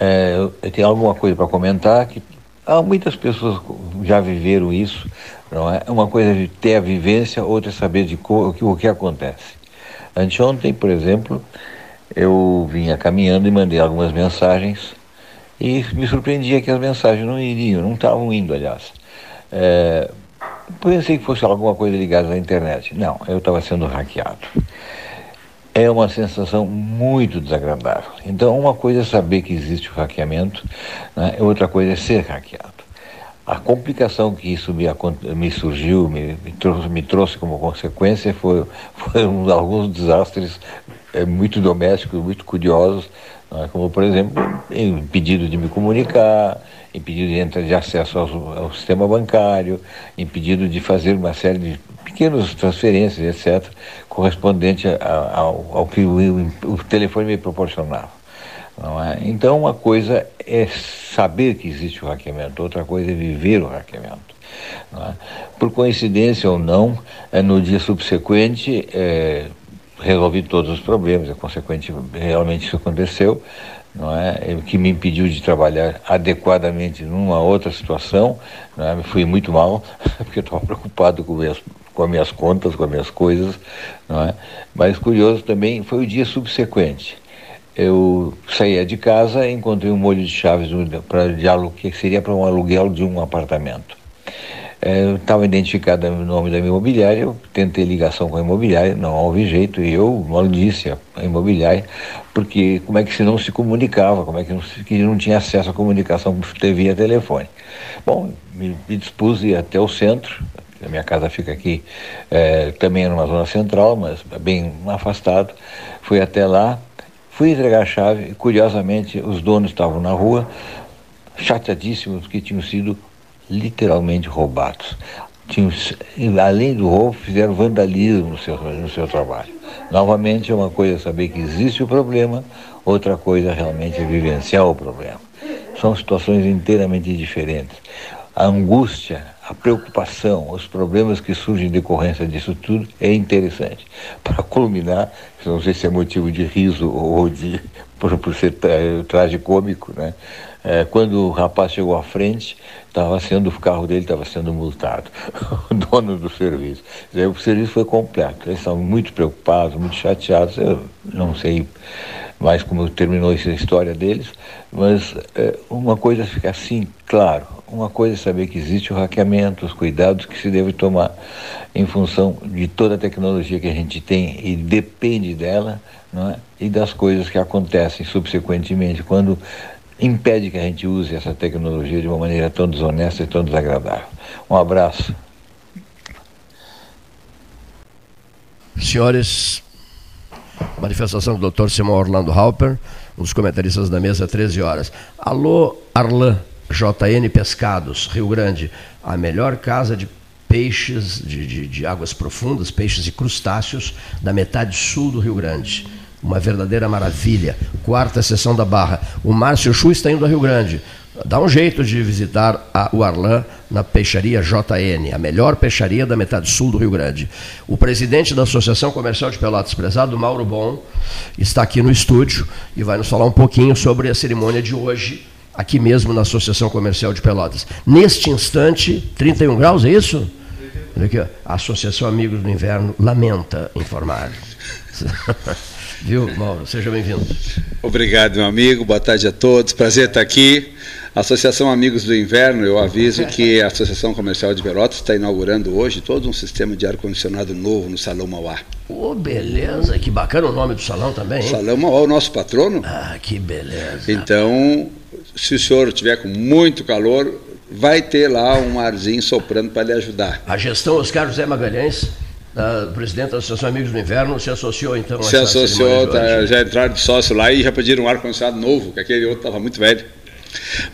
é, eu tenho alguma coisa para comentar que há muitas pessoas já viveram isso, não é? Uma coisa é ter a vivência, outra é saber de co, o, que, o que acontece. Anteontem, por exemplo, eu vinha caminhando e mandei algumas mensagens e me surpreendia que as mensagens não iriam, não estavam indo, aliás. É, pensei que fosse alguma coisa ligada à internet. Não, eu estava sendo hackeado é uma sensação muito desagradável. Então, uma coisa é saber que existe o hackeamento, né? outra coisa é ser hackeado. A complicação que isso me, me surgiu, me, me, trouxe, me trouxe como consequência, foi, foram alguns desastres é, muito domésticos, muito curiosos, né? como, por exemplo, impedido de me comunicar, impedido de entrar de acesso ao, ao sistema bancário, impedido de fazer uma série de pequenas transferências, etc., correspondente ao, ao que o, o, telefone me proporcionava. É? Então, uma coisa é saber que existe o hackeamento, outra coisa é viver o hackeamento. É? Por coincidência ou não, é, no dia subsequente, é, resolvi todos os problemas, é consequente, realmente isso aconteceu, não é? que me impediu de trabalhar adequadamente numa outra situação, não é? fui muito mal, porque estava preocupado com minhas com as minhas contas, com as minhas coisas, não é? Mas curioso também foi o dia subsequente. Eu saía de casa e encontrei um molho de chaves para diálogo que seria para um aluguel de um apartamento. É, estava identificado o nome da imobiliária, eu tentei ligação com a imobiliária, não houve jeito, e eu mal disse a imobiliária, porque como é que se não se comunicava, como é que não, que não tinha acesso à comunicação via telefone. Bom, me, me dispus ir até o centro, a minha casa fica aqui é, também numa zona central, mas bem afastado. Fui até lá, Fui entregar a chave e, curiosamente, os donos estavam na rua, chateadíssimos porque tinham sido literalmente roubados. Tinham, além do roubo, fizeram vandalismo no seu, no seu trabalho. Novamente, é uma coisa saber que existe o problema, outra coisa realmente é vivenciar o problema. São situações inteiramente diferentes. A angústia, a preocupação, os problemas que surgem em decorrência disso tudo é interessante. Para culminar, não sei se é motivo de riso ou de por, por ser tragicômico, né? É, quando o rapaz chegou à frente, estava sendo o carro dele estava sendo multado, o dono do serviço. o serviço foi completo. Eles estavam muito preocupados, muito chateados. Eu não sei mais como terminou essa história deles, mas é, uma coisa fica assim, claro. Uma coisa é saber que existe o hackeamento, os cuidados que se deve tomar em função de toda a tecnologia que a gente tem e depende dela, não é? e das coisas que acontecem subsequentemente quando impede que a gente use essa tecnologia de uma maneira tão desonesta e tão desagradável. Um abraço. Senhores, manifestação do Dr. Simão Orlando Halper, um dos comentaristas da mesa, 13 horas. Alô, Arlan, JN Pescados, Rio Grande, a melhor casa de peixes de, de, de águas profundas, peixes e crustáceos da metade sul do Rio Grande uma verdadeira maravilha. Quarta sessão da Barra. O Márcio Chu está indo a Rio Grande. Dá um jeito de visitar a, o Arlan na peixaria JN, a melhor peixaria da metade sul do Rio Grande. O presidente da Associação Comercial de Pelotas, prezado Mauro Bom, está aqui no estúdio e vai nos falar um pouquinho sobre a cerimônia de hoje, aqui mesmo na Associação Comercial de Pelotas. Neste instante, 31 graus, é isso? Aqui, a Associação Amigos do Inverno lamenta informar. Viu, Mauro? Seja bem-vindo. Obrigado, meu amigo. Boa tarde a todos. Prazer estar aqui. Associação Amigos do Inverno, eu aviso que a Associação Comercial de Pelotas está inaugurando hoje todo um sistema de ar-condicionado novo no Salão Mauá. Ô, oh, beleza. Que bacana o nome do salão também, hein? Salão Mauá, o nosso patrono. Ah, que beleza. Então, se o senhor tiver com muito calor, vai ter lá um arzinho soprando para lhe ajudar. A gestão Oscar José Magalhães da presidente da Associação Amigos do Inverno, se associou então Se associou, tá, já entraram de sócio lá e já pediram um ar-condicionado novo, que aquele outro estava muito velho.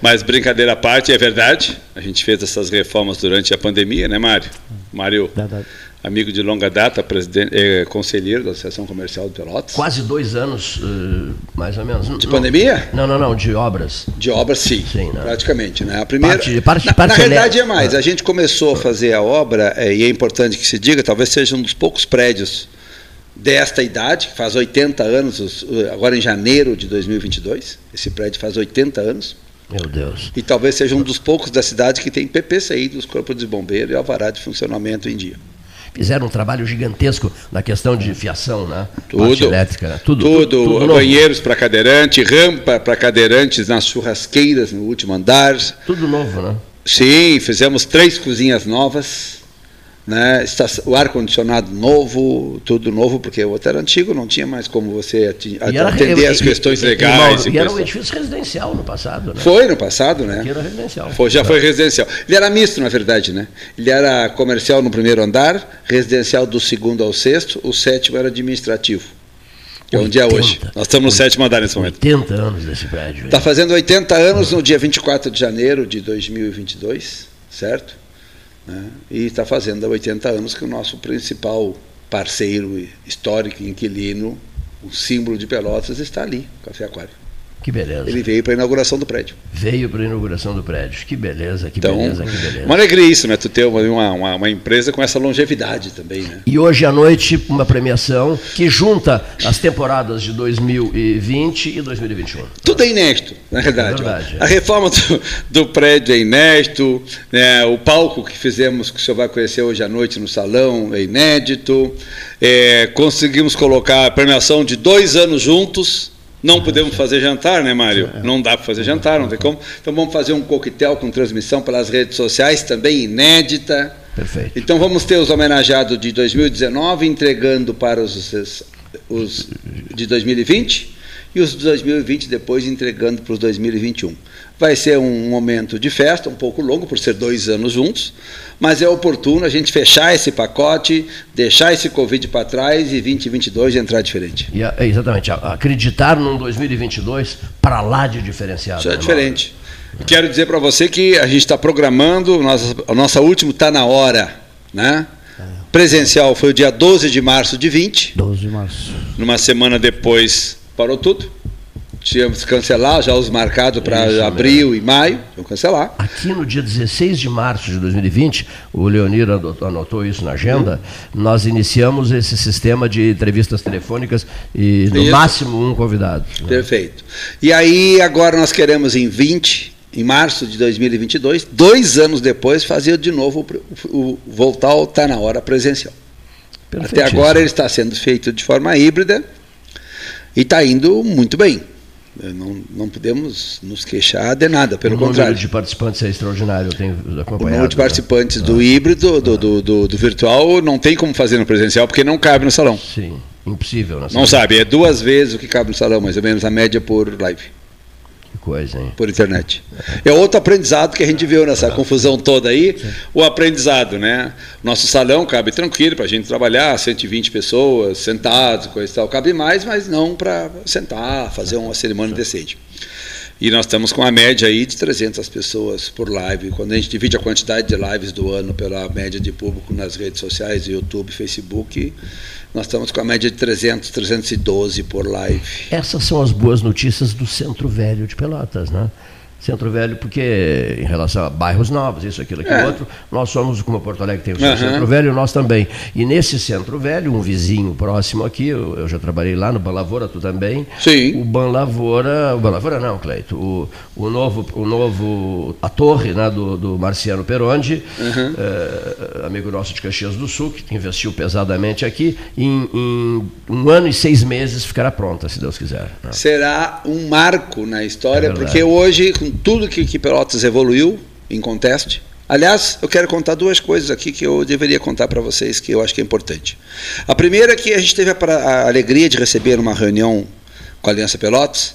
Mas brincadeira à parte, é verdade, a gente fez essas reformas durante a pandemia, né, Mário? Mário, amigo de longa data, presidente, é, conselheiro da Associação Comercial de Pelotas. Quase dois anos, uh, mais ou menos. De não, pandemia? Não, não, não, de obras. De obras, sim, sim né? praticamente. Né? A primeira, parte, parte, na, parte na realidade é mais, ah. a gente começou a fazer a obra, é, e é importante que se diga, talvez seja um dos poucos prédios desta idade, que faz 80 anos, agora em janeiro de 2022, esse prédio faz 80 anos. Meu Deus. E talvez seja um dos poucos da cidade que tem PPCI dos Corpos de Bombeiro e alvará de funcionamento em dia fizeram um trabalho gigantesco na questão de fiação, né? Tudo. elétrica, né? Tudo. Tudo, tudo, tudo banheiros para cadeirante, rampa para cadeirantes nas churrasqueiras no último andar. Tudo novo, né? Sim, fizemos três cozinhas novas né? o ar-condicionado novo, tudo novo, porque o outro era antigo, não tinha mais como você atender as questões e, legais. E, e, e era um edifício residencial no passado, né? Foi no passado, né? Aqui era residencial. Foi, já foi residencial. Ele era misto, na verdade, né? Ele era comercial no primeiro andar, residencial do segundo ao sexto, o sétimo era administrativo. Que é onde é hoje. Nós estamos no sétimo andar nesse momento. 80 anos desse prédio. Está fazendo 80 anos no dia 24 de janeiro de 2022, certo? Né? E está fazendo há 80 anos que o nosso principal parceiro histórico, inquilino, o símbolo de Pelotas, está ali, Café Aquário. Que beleza. Ele veio para a inauguração do prédio. Veio para a inauguração do prédio. Que beleza, que então, beleza, que beleza. Uma alegria isso, né? Tu ter uma, uma, uma, empresa com essa longevidade também, né? E hoje à noite, uma premiação que junta as temporadas de 2020 e 2021. Tudo é inédito, na verdade. É verdade é. A reforma do, do, prédio é inédito, né? o palco que fizemos, que o senhor vai conhecer hoje à noite no salão, é inédito. É, conseguimos colocar a premiação de dois anos juntos não podemos fazer jantar, né, Mário? É. Não dá para fazer jantar, não tem como. Então vamos fazer um coquetel com transmissão pelas redes sociais, também inédita. Perfeito. Então vamos ter os homenageados de 2019 entregando para os, os de 2020 e os 2020 depois entregando para os 2021. Vai ser um momento de festa, um pouco longo, por ser dois anos juntos, mas é oportuno a gente fechar esse pacote, deixar esse Covid para trás e 2022 entrar diferente. E, é, exatamente, acreditar num 2022 para lá de diferenciado. Isso é né, diferente. Quero dizer para você que a gente está programando, nossa, a nossa última está na hora, né? Presencial foi o dia 12 de março de 20. 12 de março. Numa semana depois parou tudo. Tínhamos que cancelar já os marcados para abril mesmo. e maio, vamos cancelar. Aqui no dia 16 de março de 2020, o Leonir anotou, isso na agenda, uhum. nós iniciamos esse sistema de entrevistas telefônicas e no isso. máximo um convidado. Perfeito. E aí agora nós queremos em 20 em março de 2022, dois anos depois, fazer de novo o, o voltar ao Está na Hora presencial. Até agora ele está sendo feito de forma híbrida e está indo muito bem. Não, não podemos nos queixar de nada, pelo o contrário. O número de participantes é extraordinário, eu tenho acompanhado. O número de participantes né? do ah. híbrido, do, do, do, do, virtual, não tem como fazer no presencial, porque não cabe no salão. Sim, impossível. Não sabe, é duas vezes o que cabe no salão, mais ou menos, a média por live coisa, hein? Por internet. É outro aprendizado que a gente viu nessa confusão toda aí, o aprendizado, né? Nosso salão cabe tranquilo para a gente trabalhar, 120 pessoas, sentados, coisa e tal. Cabe mais, mas não para sentar, fazer uma cerimônia decente. E nós estamos com a média aí de 300 pessoas por live. Quando a gente divide a quantidade de lives do ano pela média de público nas redes sociais, YouTube, Facebook, nós estamos com a média de 300, 312 por live. Essas são as boas notícias do Centro Velho de Pelotas, né? Centro Velho, porque em relação a bairros novos, isso, aquilo, aquilo, é. outro, nós somos, como Porto Alegre tem o seu uhum. Centro Velho, nós também. E nesse Centro Velho, um vizinho próximo aqui, eu, eu já trabalhei lá no Banlavoura, tu também. Sim. O Banlavoura, o Banlavoura não, Cleito, o, o novo, o novo, a torre né, do, do Marciano Perondi, uhum. é, amigo nosso de Caxias do Sul, que investiu pesadamente aqui, em, em, um ano e seis meses ficará pronta, se Deus quiser. Né? Será um marco na história, é porque hoje, com tudo que, que Pelotas evoluiu em conteste. Aliás, eu quero contar duas coisas aqui que eu deveria contar para vocês que eu acho que é importante. A primeira é que a gente teve a, a alegria de receber uma reunião com a Aliança Pelotas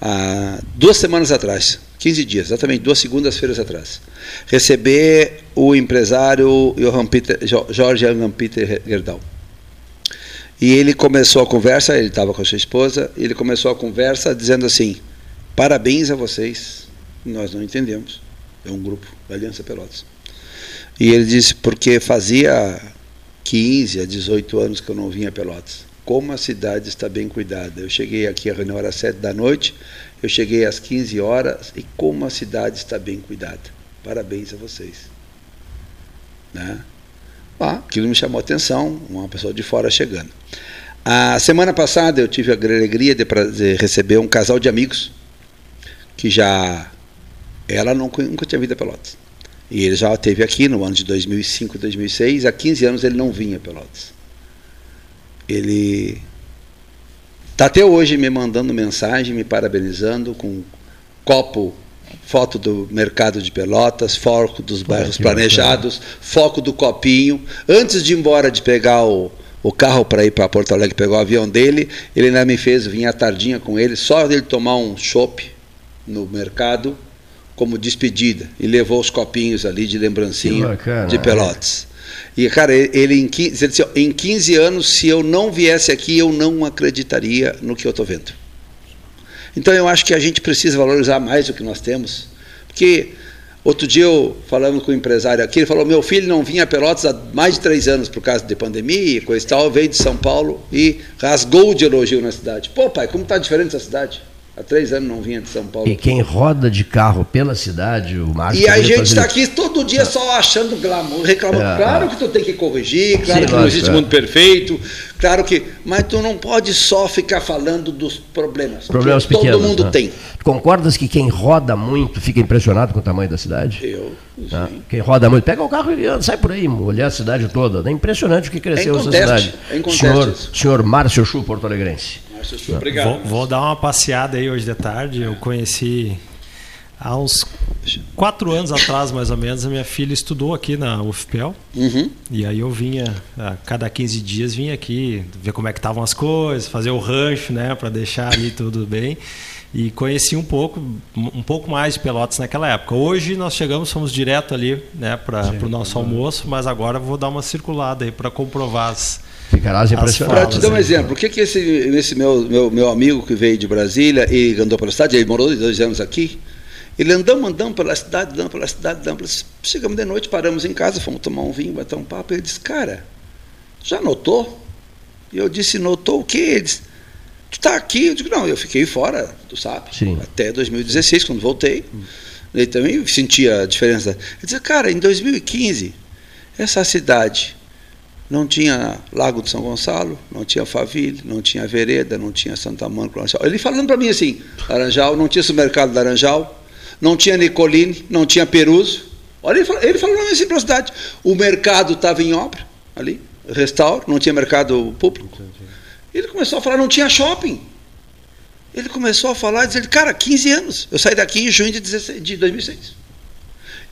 há duas semanas atrás, 15 dias, exatamente duas segundas-feiras atrás. Receber o empresário Peter, Jorge Johan Peter Gerdau. E ele começou a conversa, ele estava com a sua esposa, ele começou a conversa dizendo assim: parabéns a vocês nós não entendemos. É um grupo da Aliança Pelotas. E ele disse, porque fazia 15 a 18 anos que eu não vinha a Pelotas. Como a cidade está bem cuidada. Eu cheguei aqui, a reunião era às 7 da noite, eu cheguei às 15 horas e como a cidade está bem cuidada. Parabéns a vocês. Né? Ah, aquilo me chamou a atenção, uma pessoa de fora chegando. A semana passada eu tive a alegria de receber um casal de amigos que já ela nunca, nunca tinha vindo a Pelotas. E ele já esteve aqui no ano de 2005, 2006. Há 15 anos ele não vinha a Pelotas. Ele está até hoje me mandando mensagem, me parabenizando com copo, foto do mercado de Pelotas, foco dos bairros planejados, foco do copinho. Antes de ir embora de pegar o, o carro para ir para Porto Alegre, pegar o avião dele, ele ainda me fez vir à tardinha com ele, só ele tomar um chopp no mercado como despedida e levou os copinhos ali de lembrancinha de Pelotas. E, cara, ele em 15, ele disse, em 15 anos, se eu não viesse aqui, eu não acreditaria no que eu estou vendo. Então, eu acho que a gente precisa valorizar mais o que nós temos. Porque, outro dia, eu falando com um empresário aqui, ele falou: meu filho não vinha a Pelotas há mais de três anos por causa de pandemia e coisa e tal, veio de São Paulo e rasgou de elogio na cidade. Pô, pai, como está diferente essa cidade? Há três anos não vinha de São Paulo. E quem roda de carro pela cidade, o Márcio. E a gente está aqui todo dia só achando glamour, reclamando. É, claro é. que tu tem que corrigir, claro Sim, que não existe é. mundo perfeito, claro que. Mas tu não pode só ficar falando dos problemas. Problemas pequenos. Todo mundo né? tem. Concordas que quem roda muito fica impressionado com o tamanho da cidade? Eu. Ah, quem roda muito, pega o carro e sai por aí, olhar a cidade toda. É impressionante o que cresceu é essa cidade. É senhor, senhor Márcio Chu, Porto Obrigado. Vou, vou, dar uma passeada aí hoje de tarde. Eu conheci há uns quatro anos atrás, mais ou menos, a minha filha estudou aqui na UFPEL. Uhum. E aí eu vinha, a cada 15 dias, vinha aqui ver como é que estavam as coisas, fazer o rancho, né, para deixar ali tudo bem. E conheci um pouco, um pouco mais de Pelotas naquela época. Hoje nós chegamos, fomos direto ali, né, para o nosso almoço, mas agora vou dar uma circulada aí para comprovar as Ficarás impressionado. Para te dar um exemplo, o que, que esse, esse meu, meu, meu amigo que veio de Brasília e andou pela cidade, ele morou dois anos aqui, ele andamos, andamos pela cidade, andamos pela cidade, andamos. Chegamos de noite, paramos em casa, fomos tomar um vinho, bater um papo. Ele disse, cara, já notou? E eu disse, notou o quê? Ele disse, tu está aqui? Eu digo, não, eu fiquei fora, tu sabe, Sim. até 2016, quando voltei. Ele também sentia a diferença. Ele disse, cara, em 2015, essa cidade não tinha Lago de São Gonçalo, não tinha Faville, não tinha Vereda, não tinha Santa Mônica. Laranjal. Ele falando para mim assim, Laranjal, não tinha supermercado Laranjal, não tinha Nicolini, não tinha Peruso. Olha, ele falou, ele falou na simplicidade. O mercado estava em obra, ali, restauro, não tinha mercado público. Ele começou a falar, não tinha shopping. Ele começou a falar, dizer, cara, 15 anos. Eu saí daqui em junho de, 16, de 2006.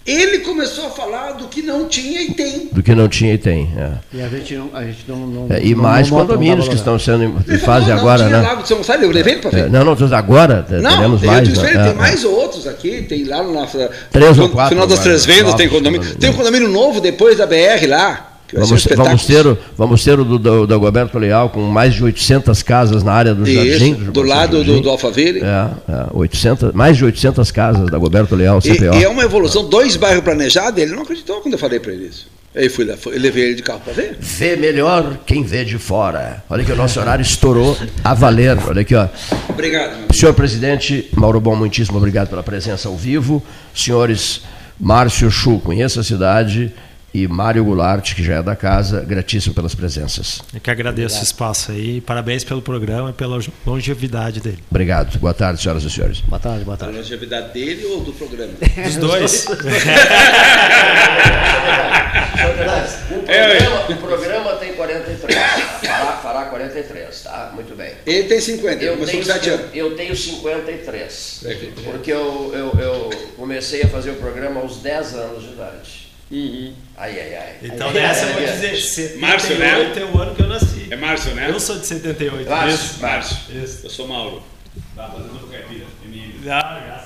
Ele começou a falar do que não tinha e tem. Do que não tinha e tem. É. E a gente não. A gente não, não é, e não, mais não condomínios não que estão sendo em fase agora, não né? Lago de São Gonçalo, eu levei para É, ver. não, não, agora Não, teremos mais. disse, né? tem É, mais outros aqui, tem lá na Três no ou quatro final das agora, Três Vendas novos tem condomínio. condomínios. Tem um condomínio novo depois da BR lá. Um Vamos, vamos ter, o- vamos ter o do, do, do Leal com mais de 800 casas na área do Jardim. Isso, do lado do, Jardim. do Alphaville. É, é, 800, mais de 800 casas da Roberto Leal, E, CPO. e é uma evolução, dois bairros planejados, ele não acreditou quando eu falei para ele isso. Aí fui lá, fui, levei ele de carro para ver. Vê melhor quem vê de fora. Olha que o nosso horário estourou a valer. Olha aqui, ó. Obrigado. Senhor presidente, Mauro Bom, muitíssimo obrigado pela presença ao vivo. Senhores Márcio Chu, conheça a cidade, e Mário Goulart, que já é da casa, gratíssimo pelas presenças. Eu que agradeço o espaço aí. Parabéns pelo programa e pela longevidade dele. Obrigado. Boa tarde, senhoras e senhores. Boa tarde, boa A tarde. longevidade dele ou do programa? Dos dois. O programa, o programa tem 43. Fará, fará 43, tá? Muito bem. Ele tem 50, ele Eu começou tenho, com 7 anos. eu tenho 53. Porque eu, eu, eu comecei a fazer o programa aos 10 anos de idade. Ai, ai, ai. Então Ai, nessa eu vou ai. dizer, 78 Márcio, né? é o ano que eu nasci. É Márcio, né? Eu sou de 78. Márcio. Isso. Márcio. Isso. Eu sou Mauro. Tá fazendo caipira. Ah,